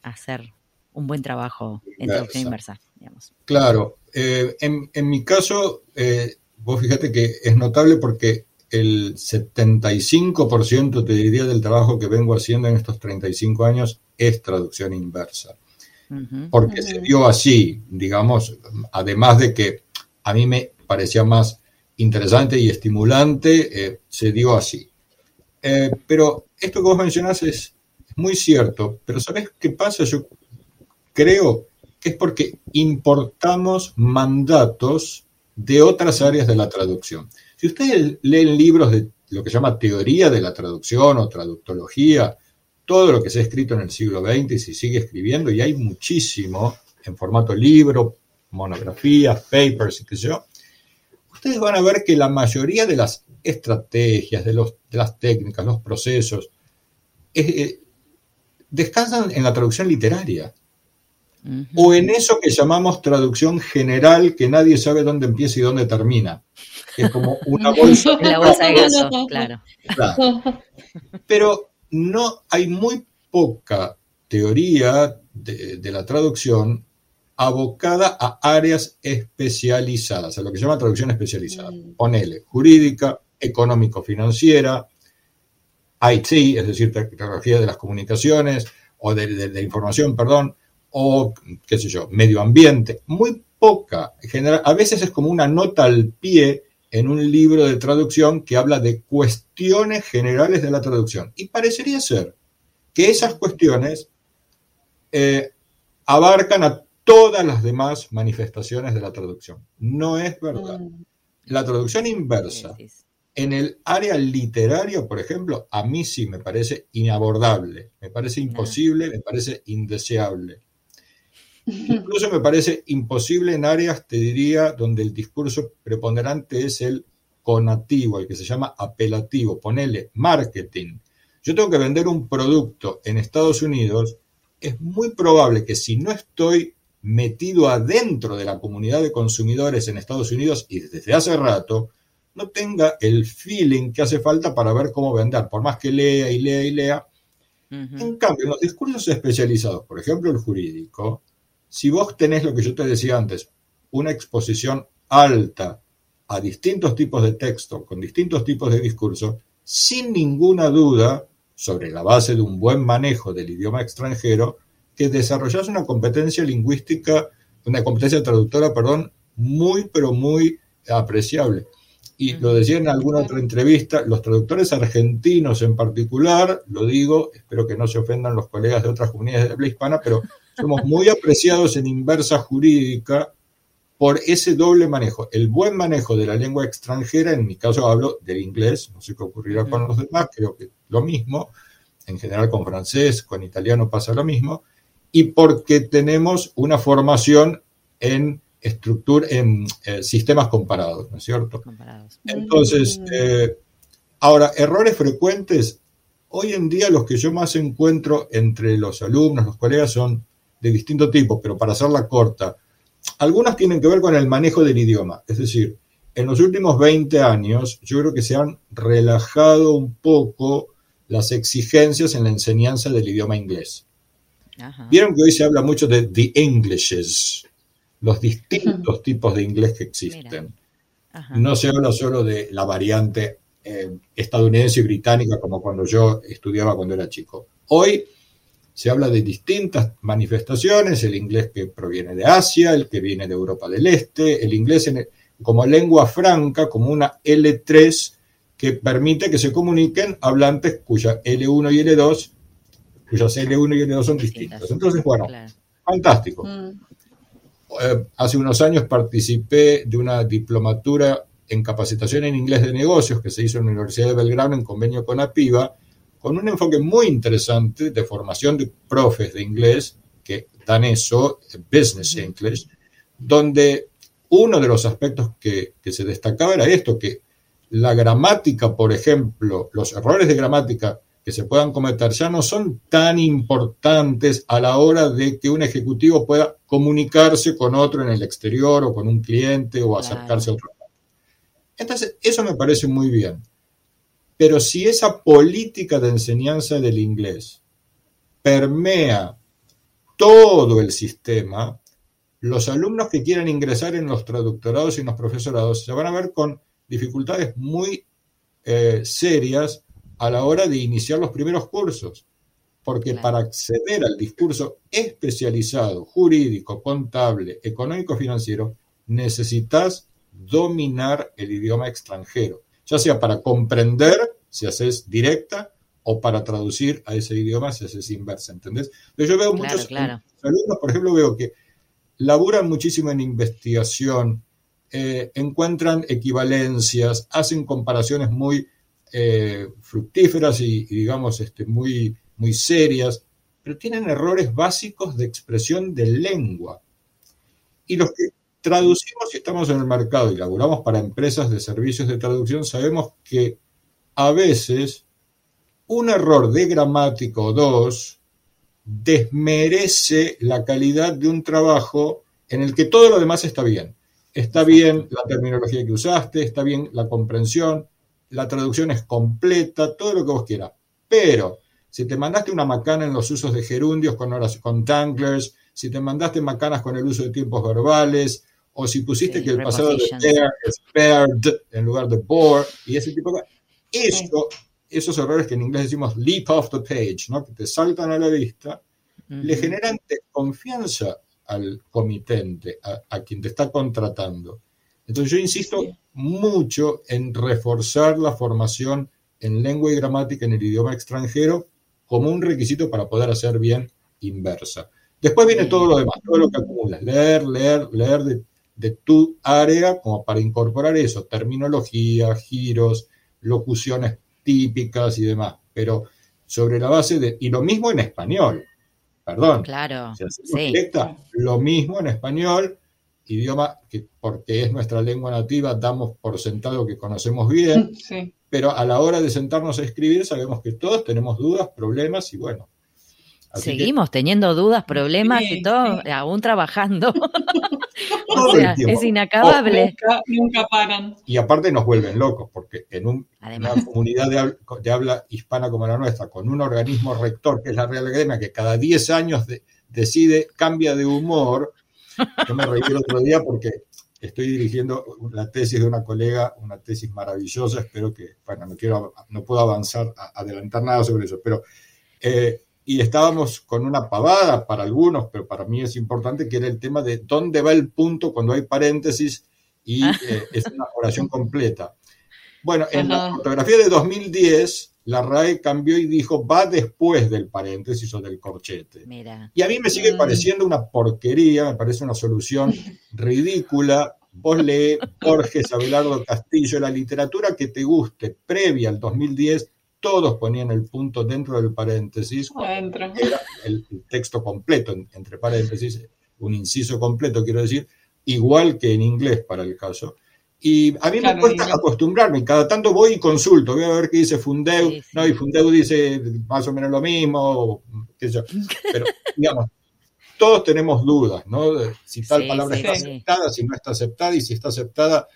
a hacer un buen trabajo en traducción inversa? Digamos? Claro, eh, en, en, mi caso, eh, vos fíjate que es notable porque el 75% te diría del trabajo que vengo haciendo en estos 35 años es traducción inversa. Porque se dio así, digamos, además de que a mí me parecía más interesante y estimulante, eh, se dio así. Eh, pero esto que vos mencionás es muy cierto, pero ¿sabés qué pasa? Yo creo que es porque importamos mandatos de otras áreas de la traducción. Si ustedes leen libros de lo que se llama teoría de la traducción o traductología, todo lo que se ha escrito en el siglo XX y se sigue escribiendo, y hay muchísimo en formato libro, monografías, papers y qué sé yo, ustedes van a ver que la mayoría de las estrategias, de, los, de las técnicas, los procesos, eh, descansan en la traducción literaria. O en eso que llamamos traducción general, que nadie sabe dónde empieza y dónde termina es como una bolsa. La bolsa de gaso, claro. Pero no hay muy poca teoría de, la traducción abocada a áreas especializadas, a lo que se llama traducción especializada. Mm. Ponele, jurídica, económico-financiera, IT, es decir, tecnología de las comunicaciones o de, de, información, perdón, o qué sé yo, medio ambiente, muy poca. general, a veces es como una nota al pie en un libro de traducción que habla de cuestiones generales de la traducción. Y parecería ser que esas cuestiones eh, abarcan a todas las demás manifestaciones de la traducción. No es verdad. Mm. La traducción inversa en el área literaria, por ejemplo, a mí sí me parece inabordable, me parece imposible, me parece indeseable. Incluso me parece imposible en áreas, te diría, donde el discurso preponderante es el conativo, el que se llama apelativo. Ponele marketing. Yo tengo que vender un producto en Estados Unidos. Es muy probable que si no estoy metido adentro de la comunidad de consumidores en Estados Unidos y desde hace rato, no tenga el feeling que hace falta para ver cómo vender, por más que lea y lea y lea. En cambio, en los discursos especializados, por ejemplo el jurídico, si vos tenés lo que yo te decía antes, una exposición alta a distintos tipos de texto, con distintos tipos de discurso, sin ninguna duda, sobre la base de un buen manejo del idioma extranjero, que desarrollás una competencia lingüística, una competencia traductora, perdón, muy, pero muy apreciable. Y lo decía en alguna otra entrevista, los traductores argentinos en particular, lo digo, espero que no se ofendan los colegas de otras comunidades de habla hispana, pero somos muy apreciados en inversa jurídica por ese doble manejo. El buen manejo de la lengua extranjera, en mi caso hablo del inglés, no sé qué ocurrirá con los demás, creo que lo mismo, en general con francés, con italiano pasa lo mismo, y porque tenemos una formación en estructura, en eh, sistemas comparados, ¿no es cierto? Comparados. Entonces, eh, ahora, errores frecuentes, hoy en día los que yo más encuentro entre los alumnos, los colegas, son de distinto tipo, pero para hacerla corta, algunas tienen que ver con el manejo del idioma. Es decir, en los últimos 20 años yo creo que se han relajado un poco las exigencias en la enseñanza del idioma inglés. Vieron que hoy se habla mucho de the Englishes, los distintos tipos de inglés que existen. No se habla solo de la variante eh, estadounidense y británica como cuando yo estudiaba cuando era chico. Hoy se habla de distintas manifestaciones, el inglés que proviene de Asia, el que viene de Europa del Este, el inglés como lengua franca, como una L3 que permite que se comuniquen hablantes cuya L1 y L2, cuyas L1 y L2 son distintas. Entonces, bueno, fantástico. Mm. Eh, hace unos años participé de una diplomatura en capacitación en inglés de negocios que se hizo en la Universidad de Belgrano en convenio con APIVA, con un enfoque muy interesante de formación de profes de inglés que dan eso, Business English, donde uno de los aspectos que, se destacaba era esto, que la gramática, por ejemplo, los errores de gramática que se puedan cometer ya no son tan importantes a la hora de que un ejecutivo pueda comunicarse con otro en el exterior o con un cliente o acercarse a otro. Entonces, eso me parece muy bien. Pero si esa política de enseñanza del inglés permea todo el sistema, los alumnos que quieran ingresar en los traductorados y en los profesorados se van a ver con dificultades muy eh, serias a la hora de iniciar los primeros cursos. Porque para acceder al discurso especializado, jurídico, contable, económico, financiero, necesitas dominar el idioma extranjero ya sea para comprender si haces directa o para traducir a ese idioma si haces inversa, ¿entendés? Pero yo veo muchos alumnos, por ejemplo, veo que laburan muchísimo en investigación, eh, encuentran equivalencias, hacen comparaciones muy eh, fructíferas y, digamos, este, muy, muy serias, pero tienen errores básicos de expresión de lengua. Y los que traducimos si estamos en el mercado y laburamos para empresas de servicios de traducción, sabemos que a veces un error de gramática o dos desmerece la calidad de un trabajo en el que todo lo demás está bien. Está bien la terminología que usaste, está bien la comprensión, la traducción es completa, todo lo que vos quieras. Pero si te mandaste una macana en los usos de gerundios con horas con tanglers, si te mandaste macanas con el uso de tiempos verbales, o si pusiste que el pasado de there es paired en lugar de bore y ese tipo de cosas. Eso esos errores que en inglés decimos leap off the page, ¿no? que te saltan a la vista, le generan confianza al comitente, a, quien te está contratando. Entonces yo insisto mucho en reforzar la formación en lengua y gramática en el idioma extranjero como un requisito para poder hacer bien inversa. Después viene todo lo demás, todo lo que acumulas, leer, leer, leer de, de tu área como para incorporar eso, terminología, giros, locuciones típicas y demás, pero sobre la base de, y lo mismo en español, perdón. Claro. lo mismo en español, idioma que porque es nuestra lengua nativa damos por sentado que conocemos bien, pero a la hora de sentarnos a escribir sabemos que todos tenemos dudas, problemas y bueno. Seguimos teniendo dudas, problemas y todo, aún trabajando. o sea, es inacabable. Nunca, paran. Y aparte nos vuelven locos, porque en una comunidad de, habla hispana como la nuestra, con un organismo rector que es la Real Academia, que cada 10 años decide, cambia de humor, yo me reí el otro día porque estoy dirigiendo la tesis de una colega, una tesis maravillosa, espero que, bueno, no quiero, no puedo avanzar, adelantar nada sobre eso, pero eh, y estábamos con una pavada para algunos, pero para mí es importante, que era el tema de dónde va el punto cuando hay paréntesis y ah. eh, es una oración completa. Bueno, en la fotografía de 2010, la RAE cambió y dijo va después del paréntesis o del corchete. Y a mí me sigue mm. pareciendo una porquería, me parece una solución ridícula. Vos lee Borges, Abelardo Castillo, la literatura que te guste previa al 2010 todos ponían el punto dentro del paréntesis, era el, texto completo, entre paréntesis, un inciso completo, quiero decir, igual que en inglés para el caso. Y a mí me cuesta acostumbrarme, cada tanto voy y consulto, voy a ver qué dice Fundeu, no, y Fundeu dice más o menos lo mismo, qué sé yo. pero digamos, todos tenemos dudas, ¿no? Si tal palabra está aceptada, si no está aceptada, y si está aceptada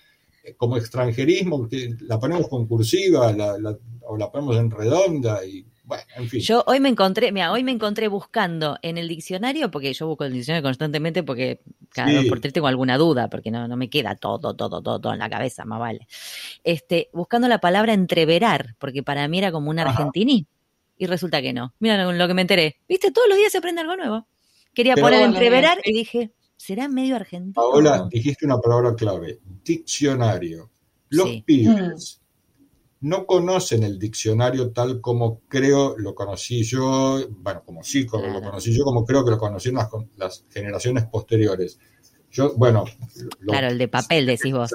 como extranjerismo, que la ponemos con cursiva, la, la o la ponemos en redonda y bueno, en fin. Yo hoy me encontré, mira, hoy me encontré buscando en el diccionario, porque yo busco el diccionario constantemente porque cada vez por tres tengo alguna duda, porque no, no me queda todo, todo, todo, todo en la cabeza, más vale. Este, buscando la palabra entreverar, porque para mí era como un argentiní. Y resulta que no. Mira lo que me enteré. Viste, todos los días se aprende algo nuevo. Quería poner entreverar y dije, ¿será medio argentino? Ahora dijiste una palabra clave, diccionario. Los pibes no conocen el diccionario tal como creo lo conocí yo, bueno, como sí, como lo conocí yo, como creo que lo conocieron las, generaciones posteriores. Yo, bueno. claro, el de papel, decís vos.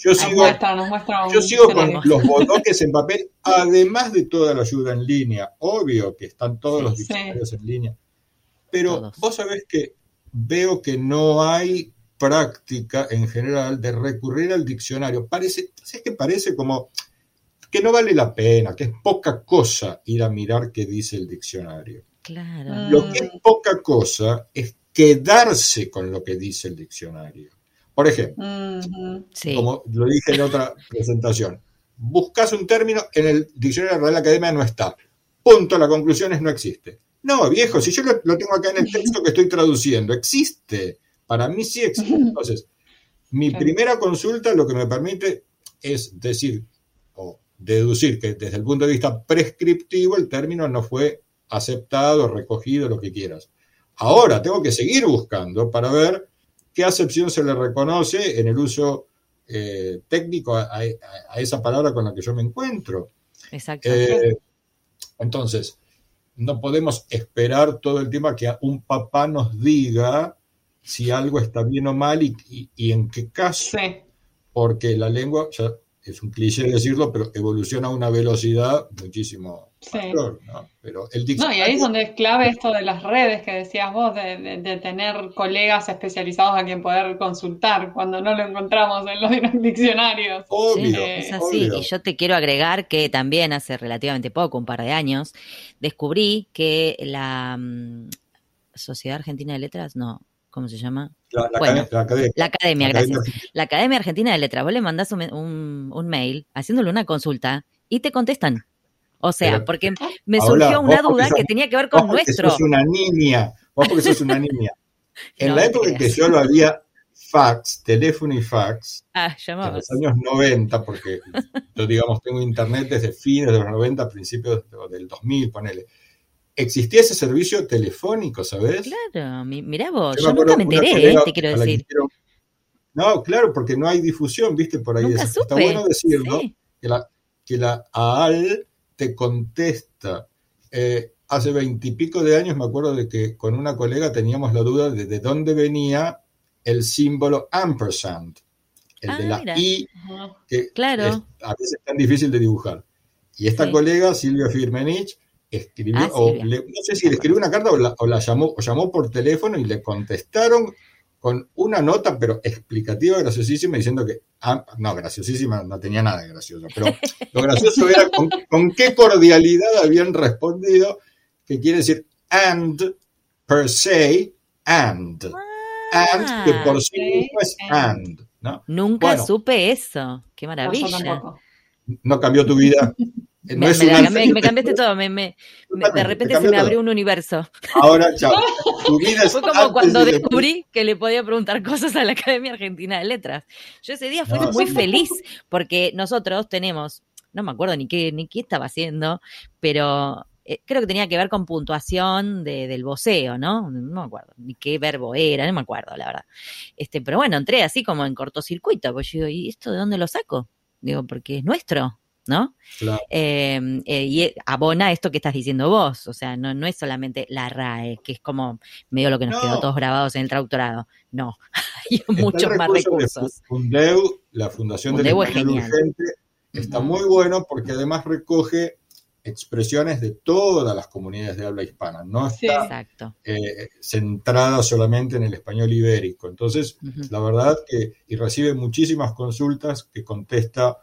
Yo sigo, yo sigo con los botones en papel, además de toda la ayuda en línea. Obvio que están todos los diccionarios en línea. Pero vos sabés que veo que no hay práctica en general de recurrir al diccionario. Parece, es que parece como que no vale la pena, que es poca cosa ir a mirar qué dice el diccionario. Claro. Lo que es poca cosa es quedarse con lo que dice el diccionario. Por ejemplo, como lo dije en otra presentación, buscas un término, en el diccionario de la Real Academia no está. Punto, la conclusión es no existe. No, viejo, si yo lo, lo tengo acá en el texto que estoy traduciendo, existe. Para mí sí existe. Entonces, mi primera consulta lo que me permite es decir o deducir que desde el punto de vista prescriptivo el término no fue aceptado, recogido, lo que quieras. Ahora tengo que seguir buscando para ver qué acepción se le reconoce en el uso eh, técnico a, esa palabra con la que yo me encuentro. Exacto. Eh, entonces, no podemos esperar todo el tiempo que un papá nos diga si algo está bien o mal y, en qué caso. Porque la lengua, ya es un cliché decirlo, pero evoluciona a una velocidad muchísimo mayor. ¿no? Pero el no, y ahí es donde es clave esto de las redes que decías vos, de, tener colegas especializados a quien poder consultar cuando no lo encontramos en los diccionarios. Obvio. es así. Y yo te quiero agregar que también hace relativamente poco, un par de años, descubrí que la mm, Sociedad Argentina de Letras, no, ¿cómo se llama? La, academia, la, academia. gracias. La Academia Argentina de Letras. Vos le mandás un, mail haciéndole una consulta y te contestan. O sea, porque me surgió una duda que tenía que ver con vos nuestro. Sos una niña, vos porque sos una niña. En la época en que yo lo había, fax, teléfono y fax, Ah, en los años 90, porque yo, digamos, tengo internet desde fines de los 90, principios de- del 2000, ponele. Existía ese servicio telefónico, ¿sabes? Claro, mi- mirá vos, Yo yo, nunca me enteré, eh, te quiero decir. No, claro, porque no hay difusión, ¿viste? Por ahí Nunca supe. Está bueno decirlo, Sí. que, la, que la AAL te contesta. Eh, hace veintipico de años me acuerdo de que con una colega teníamos la duda de de dónde venía el símbolo ampersand, el de Ah, la mira. I, que Claro. es a veces tan difícil de dibujar. Y esta Sí. colega, Silvia Firmenich, escribió, Ah, o le- no sé si le escribió una carta o la, o la llamó, o llamó por teléfono y le contestaron con una nota, pero explicativa, graciosísima, diciendo que, ah, no, graciosísima, no tenía nada de gracioso, pero lo gracioso era con, con qué cordialidad habían respondido, que quiere decir and, per se, and. And, que por sí mismo es and, ¿no? Nunca Bueno. supe eso. Qué maravilla. No cambió tu vida. No Me, es me- una- me- me cambiaste todo, me, me- me- de repente te se me todo. abrió un universo. Ahora, chao. Tu vida es Fue como cuando después. descubrí que le podía preguntar cosas a la Academia Argentina de Letras. Yo ese día fui No, muy sí. feliz porque nosotros tenemos, no me acuerdo ni qué, ni qué estaba haciendo, pero eh, creo que tenía que ver con puntuación de- del voceo, ¿no? No me acuerdo ni qué verbo era, no me acuerdo, la verdad. Este, pero bueno, entré así como en cortocircuito, pues yo digo, ¿y esto de dónde lo saco? Digo, porque es nuestro, ¿no? Claro. Eh, eh, y eh, abona esto que estás diciendo vos, o sea, no, no es solamente la RAE, que es como medio lo que nos No. quedó todos grabados en el traductorado, no, hay muchos más recurso recursos. Fundeu, la Fundación del Fundeu es Español. Urgente, está muy bueno porque además recoge expresiones de todas las comunidades de habla hispana, no está eh, centrada solamente en el español ibérico. Entonces, la verdad que, y recibe muchísimas consultas que contesta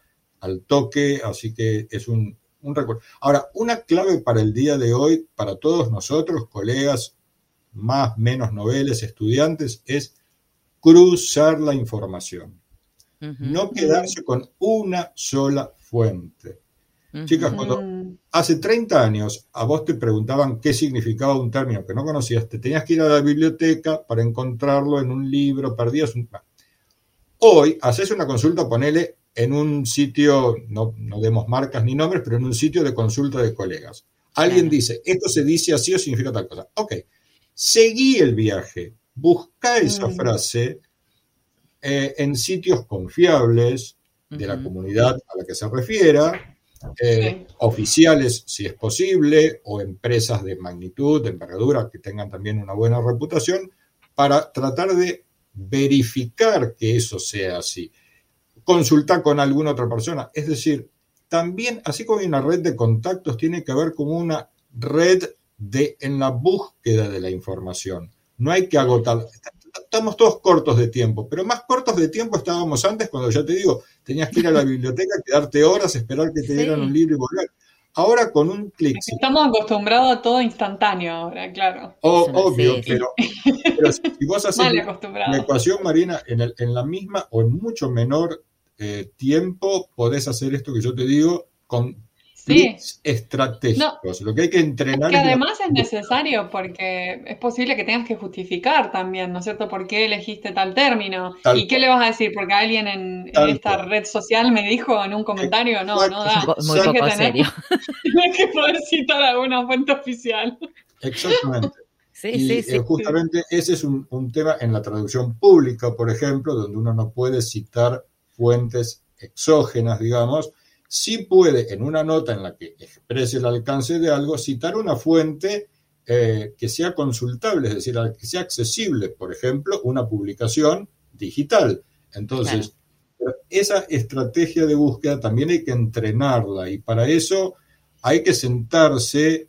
al toque, así que es un, un recuerdo. Ahora, una clave para el día de hoy, para todos nosotros, colegas, más, menos noveles, estudiantes, es cruzar la información. No quedarse con una sola fuente. Chicas, cuando- Hace 30 años a vos te preguntaban qué significaba un término que no conocías, te tenías que ir a la biblioteca para encontrarlo en un libro, perdías un... Hoy haces una consulta, ponele en un sitio, no, no demos marcas ni nombres, pero en un sitio de consulta de colegas. Alguien dice, esto se dice así o significa tal cosa. Ok, seguí el viaje, busca esa Mm. frase eh, en sitios confiables de la comunidad a la que se refiera, eh, oficiales si es posible, o empresas de magnitud, de envergadura, que tengan también una buena reputación, para tratar de verificar que eso sea así. Consultar con alguna otra persona. Es decir, también, así como hay una red de contactos, tiene que haber como una red de en la búsqueda de la información. No hay que agotar. Estamos todos cortos de tiempo, pero más cortos de tiempo estábamos antes cuando ya te digo, tenías que ir a la biblioteca, quedarte horas, esperar que te Sí. dieran un libro y volver. Ahora con un clic, Estamos acostumbrados a todo instantáneo ahora, claro. obvio, sí, sí. pero, pero si vos haces acostumbrados. ecuación, Marina, en, el- en la misma o en mucho menor eh, tiempo, podés hacer esto que yo te digo con Sí. estratégicos. Lo que hay que entrenar Que es la- además es necesario porque es posible que tengas que justificar también, ¿no es cierto?, por qué elegiste tal término. Tal ¿Y qué le vas a decir? Porque alguien en, esta cual. red social me dijo en un comentario, no, no da. Muy que poco tener- serio. Tienes que poder citar alguna fuente oficial. Exactamente. Sí, Y sí, eh, sí. justamente ese es un, un tema en la traducción pública, por ejemplo, donde uno no puede citar fuentes exógenas, digamos, sí puede en una nota en la que exprese el alcance de algo, citar una fuente eh, que sea consultable, es decir, que sea accesible, por ejemplo, una publicación digital. Entonces, esa estrategia de búsqueda también hay que entrenarla y para eso hay que sentarse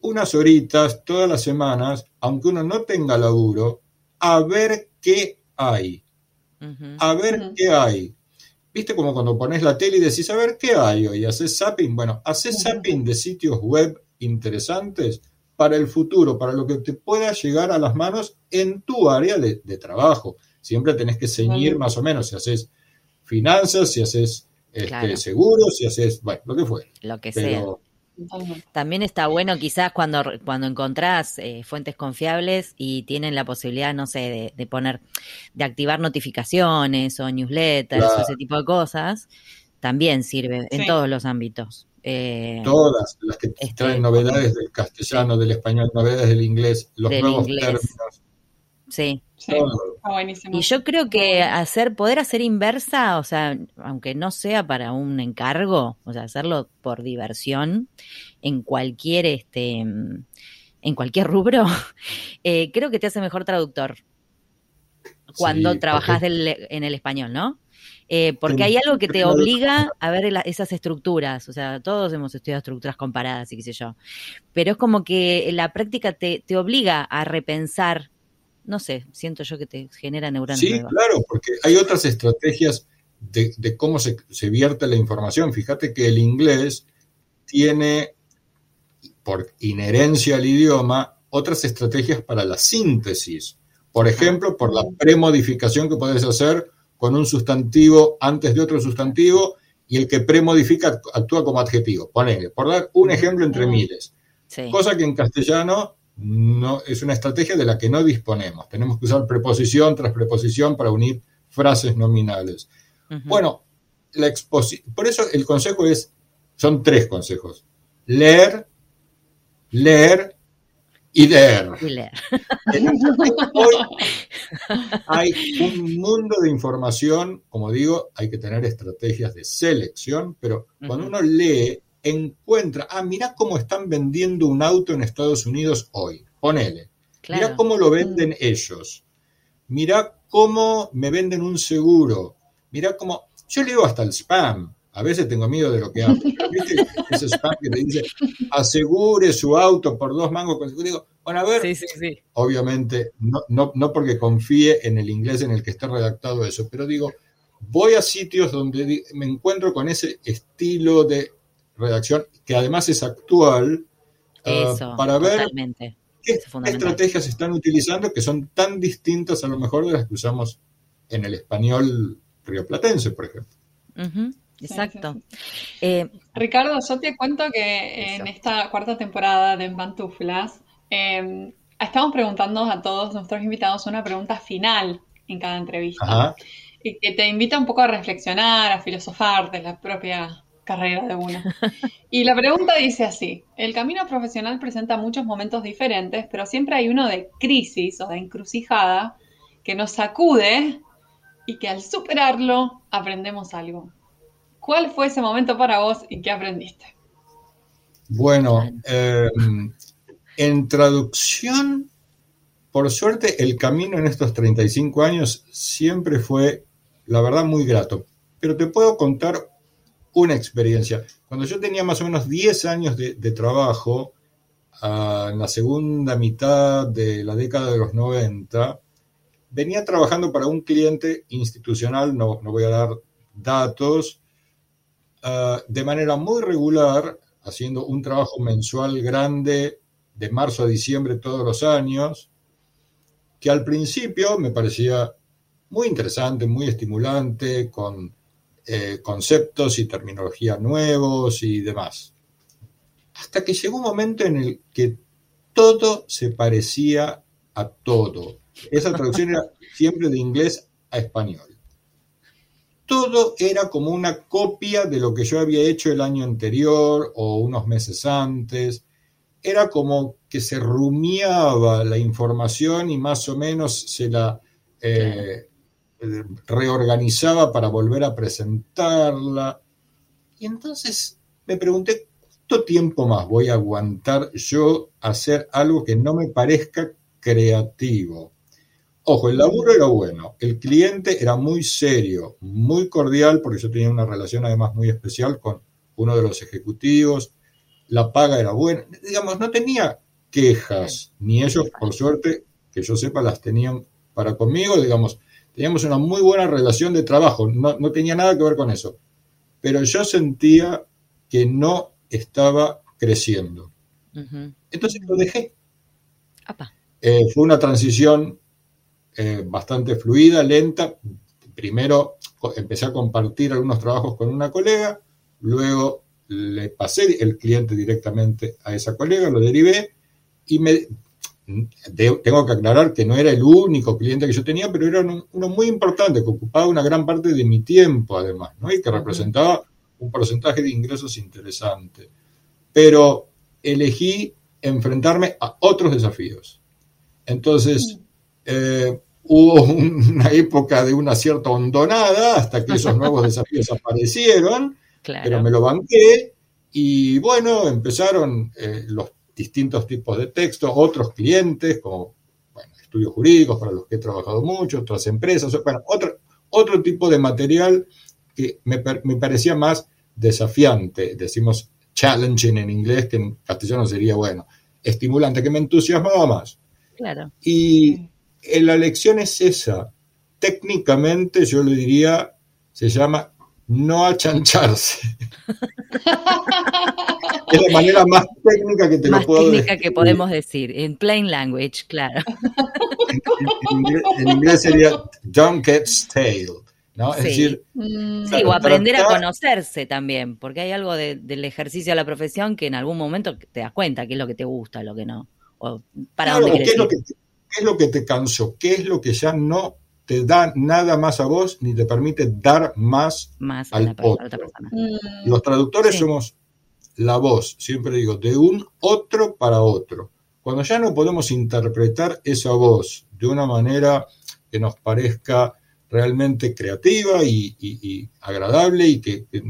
unas horitas todas las semanas, aunque uno no tenga laburo, a ver qué hay, a ver qué hay. ¿Viste como cuando pones la tele y decís, a ver qué hay hoy? Haces zapping. Bueno, haces zapping de sitios web interesantes para el futuro, para lo que te pueda llegar a las manos en tu área de, de trabajo. Siempre tenés que ceñir más o menos si haces finanzas, si haces este, Claro. seguros, si haces, bueno, lo que fuera Lo que sea. También está bueno quizás cuando, cuando encontrás eh, fuentes confiables y tienen la posibilidad, no sé, de, poner, de activar notificaciones o newsletters o ese tipo de cosas, también sirve en todos los ámbitos. Eh, Todas las que este, traen novedades del castellano, del español, novedades del inglés, los nuevos términos. Sí. Y yo creo que hacer, poder hacer inversa, o sea, aunque no sea para un encargo, o sea, hacerlo por diversión en cualquier este en cualquier rubro, eh, creo que te hace mejor traductor cuando trabajas en el español, ¿no? Eh, porque hay algo que te obliga a ver esas estructuras, o sea, todos hemos estudiado estructuras comparadas y qué sé yo, pero es como que la práctica te, te obliga a repensar no sé, siento yo que te genera neuronas. Sí, claro, porque hay otras estrategias de, cómo se, vierte la información. Fíjate que el inglés tiene, por inherencia al idioma, otras estrategias para la síntesis. Por ejemplo, por la premodificación que puedes hacer con un sustantivo antes de otro sustantivo y el que premodifica actúa como adjetivo. Ponele, por dar un ejemplo entre miles. Cosa que en castellano no, es una estrategia de la que no disponemos. Tenemos que usar preposición tras preposición para unir frases nominales. Bueno, la por eso el consejo es, son tres consejos. Leer, leer y leer. Hoy hay un mundo de información, como digo, hay que tener estrategias de selección, pero cuando uno lee encuentra, ah, mira cómo están vendiendo un auto en Estados Unidos hoy, ponele. Mira cómo lo venden ellos. Mira cómo me venden un seguro. Mira cómo... Yo leo hasta el spam. A veces tengo miedo de lo que hago. ¿Viste ese spam que te dice, asegure su auto por dos mangos consecutivos? Bueno, a ver, obviamente, no, no, no porque confíe en el inglés en el que está redactado eso, pero digo, voy a sitios donde me encuentro con ese estilo de redacción, que además es actual, ah, para ver qué estrategias se están utilizando que son tan distintas a lo mejor de las que usamos en el español rioplatense, por ejemplo. Exacto. Eh, Ricardo, yo te cuento que en esta cuarta temporada de Pantuflas em, estamos preguntando a todos nuestros invitados una pregunta final en cada entrevista. Y que te invita un poco a reflexionar, a filosofar de la propia carrera de una. Y la pregunta dice así, el camino profesional presenta muchos momentos diferentes, pero siempre hay uno de crisis o de encrucijada que nos sacude y que al superarlo aprendemos algo. ¿Cuál fue ese momento para vos y qué aprendiste? Bueno, em, en traducción, por suerte, el camino en estos 35 años siempre fue, la verdad, muy grato. Pero te puedo contar una experiencia. Cuando yo tenía más o menos 10 años de, trabajo, ah, en la segunda mitad de la década de los 90, venía trabajando para un cliente institucional, no, no voy a dar datos, ah, de manera muy regular, haciendo un trabajo mensual grande de marzo a diciembre todos los años, que al principio me parecía muy interesante, muy estimulante, con eh, conceptos y terminología nuevos y demás. Hasta que llegó un momento en el que todo se parecía a todo. Esa traducción era siempre de inglés a español. Todo era como una copia de lo que yo había hecho el año anterior o unos meses antes. Era como que se rumiaba la información y más o menos se la eh, reorganizaba para volver a presentarla. Y entonces me pregunté, ¿cuánto tiempo más voy a aguantar yo hacer algo que no me parezca creativo? Ojo, el laburo era bueno, el cliente era muy serio, muy cordial, porque yo tenía una relación además muy especial con uno de los ejecutivos, la paga era buena, digamos, no tenía quejas, ni ellos, por suerte, que yo sepa, las tenían para conmigo, digamos, Teníamos una muy buena relación de trabajo, no, tenía nada que ver con eso. Pero yo sentía que no estaba creciendo. Entonces lo dejé. Eh, fue una transición eh, bastante fluida, lenta. Primero empecé a compartir algunos trabajos con una colega, luego le pasé el cliente directamente a esa colega, lo derivé y me tengo que aclarar que no era el único cliente que yo tenía, pero era uno, muy importante, que ocupaba una gran parte de mi tiempo además, ¿no? y que representaba un porcentaje de ingresos interesante. Pero elegí enfrentarme a otros desafíos. Entonces, eh, hubo una época de una cierta hondonada hasta que esos nuevos desafíos aparecieron, pero me lo banqué y bueno, empezaron eh, los distintos tipos de textos, otros clientes, como estudios jurídicos para los que he trabajado mucho, otras empresas, bueno, otro, otro tipo de material que me, parecía más desafiante, decimos challenging en inglés, que en castellano sería, bueno, estimulante, que me entusiasmaba más. Claro. Y la lección es esa. Técnicamente yo le diría, se llama no achancharse. es la manera más técnica que te lo puedo decir. Más técnica que podemos decir, en plain language, claro. en, inglés, sería don't get stale. ¿no? Es decir, mm. sí, o aprender a conocerse también, porque hay algo del ejercicio de la profesión que en algún momento te das cuenta qué es lo que te gusta, lo que no. O para dónde qué, es lo que, qué es lo que te cansó, qué es lo que ya no te da nada más a vos ni te permite dar más, al otro. Mm. Los traductores somos la voz, siempre digo, de un otro para otro. Cuando ya no podemos interpretar esa voz de una manera que nos parezca realmente creativa y, agradable y que, que,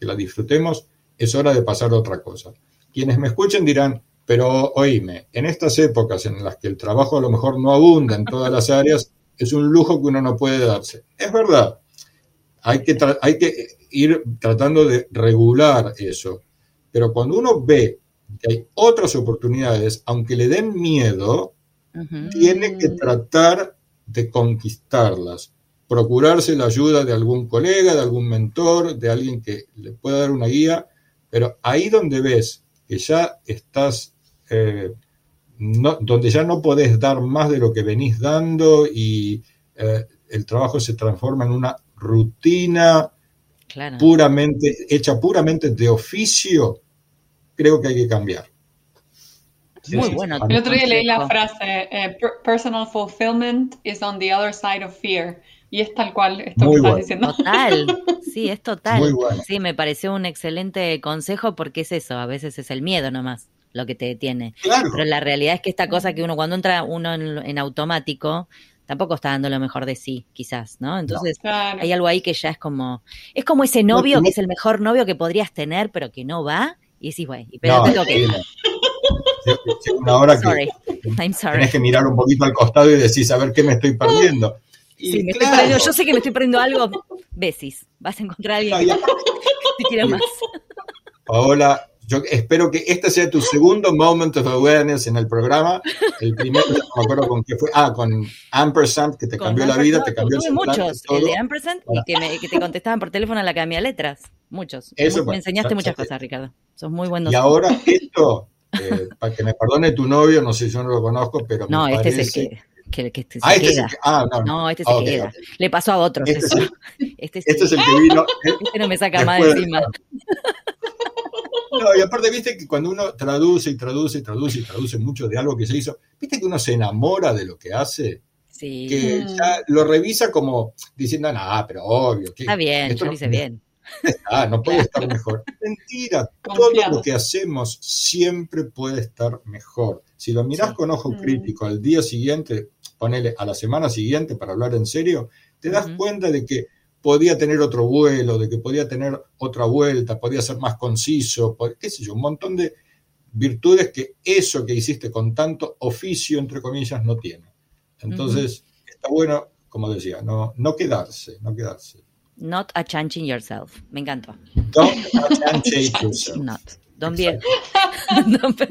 la disfrutemos, es hora de pasar a otra cosa. Quienes me escuchen dirán, pero oíme, en estas épocas en las que el trabajo a lo mejor no abunda en todas las áreas, es un lujo que uno no puede darse. Es verdad, hay que, hay que ir tratando de regular eso, pero cuando uno ve que hay otras oportunidades, aunque le den miedo, tiene que tratar de conquistarlas, procurarse la ayuda de algún colega, de algún mentor, de alguien que le pueda dar una guía, pero ahí donde ves que ya estás eh, donde ya no podés dar más de lo que venís dando y eh, el trabajo se transforma en una rutina puramente, hecha puramente de oficio, creo que hay que cambiar. Muy bueno. El otro día leí la frase, eh, personal fulfillment is on the other side of fear. Y es tal cual esto que estás diciendo. Total, sí, es total. Sí, me pareció un excelente consejo porque es eso, a veces es el miedo nomás lo que te detiene. Pero la realidad es que esta cosa que uno, cuando entra uno en, automático, tampoco está dando lo mejor de sí, quizás, ¿no? Entonces hay algo ahí que ya es como, es como ese novio que es el mejor novio que podrías tener, pero que no va, y decís, güey, pero tengo que... una hora que I'm sorry. tenés que mirar un poquito al costado y decís, a ver qué me estoy perdiendo. sí, me estoy perdiendo, yo sé que me estoy perdiendo algo, besis, vas a encontrar a alguien que te quiera más. Paola, yo espero que este sea tu segundo moment of awareness en el programa. El primero, no me acuerdo con qué fue. Ah, con Ampersand, que te cambió la vida, te cambió el muchos, el de Ampersand y que, te contestaban por teléfono a la que letras. Muchos. Eso, me enseñaste muchas cosas, Ricardo. Sos muy bueno. Y ahora esto, eh, para que me perdone tu novio, no sé, yo no lo conozco, pero No, este es el que que, que este ah, este queda. ah, no, no, este se queda. Le pasó a otros este eso. Es el, este, este es el que vino. Este no me saca más de encima. No, y aparte, viste que cuando uno traduce y traduce y traduce y traduce mucho de algo que se hizo, viste que uno se enamora de lo que hace. Sí. Que ya lo revisa como diciendo, ah, pero obvio. Que Está bien, esto lo hice bien. Ah, no puede estar mejor. Mentira, todo lo que hacemos siempre puede estar mejor. Si lo mirás con ojo mm. crítico al día siguiente, ponele a la semana siguiente para hablar en serio, te das cuenta de que podía tener otro vuelo, de que podía tener otra vuelta, podía ser más conciso, qué sé yo, un montón de virtudes que eso que hiciste con tanto oficio, entre comillas, no tiene. Entonces, está bueno, como decía, no, no quedarse, no quedarse. Not a chanching yourself. Me encantó. Don't yourself. Not. Don't be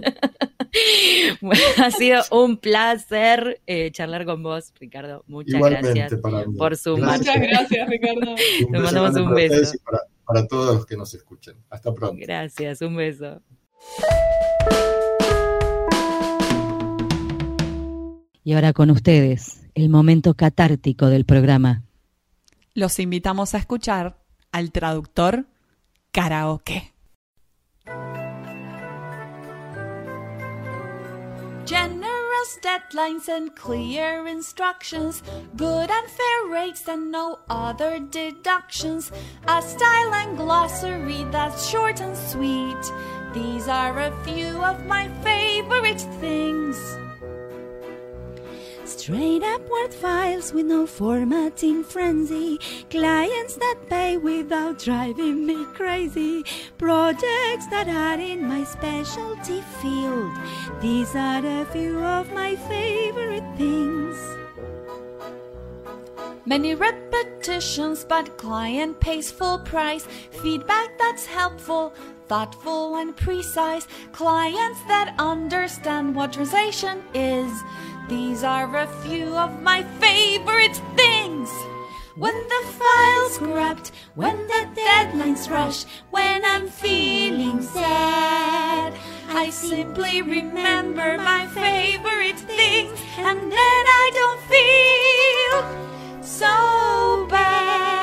ha sido un placer eh, charlar con vos, Ricardo. Muchas gracias por su Muchas gracias, Ricardo. Te mandamos un beso. Para, para todos los que nos escuchen. Hasta pronto. Gracias, un beso. Y ahora con ustedes, el momento catártico del programa. Los invitamos a escuchar al traductor karaoke. Generous deadlines and clear instructions, good and fair rates and no other deductions, a style and glossary that's short and sweet. These are a few of my favorite things. Straight upward files with no formatting frenzy. Clients that pay without driving me crazy. Projects that are in my specialty field. These are a few of my favorite things. Many repetitions, but client pays full price. Feedback that's helpful, thoughtful, and precise. Clients that understand what translation is. These are a few of my favorite things. When the file's corrupt, when the deadlines rush, when I'm feeling sad, I simply remember my favorite things, and then I don't feel so bad.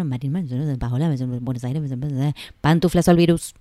Marín, Buenos Aires, Pantuflas al virus.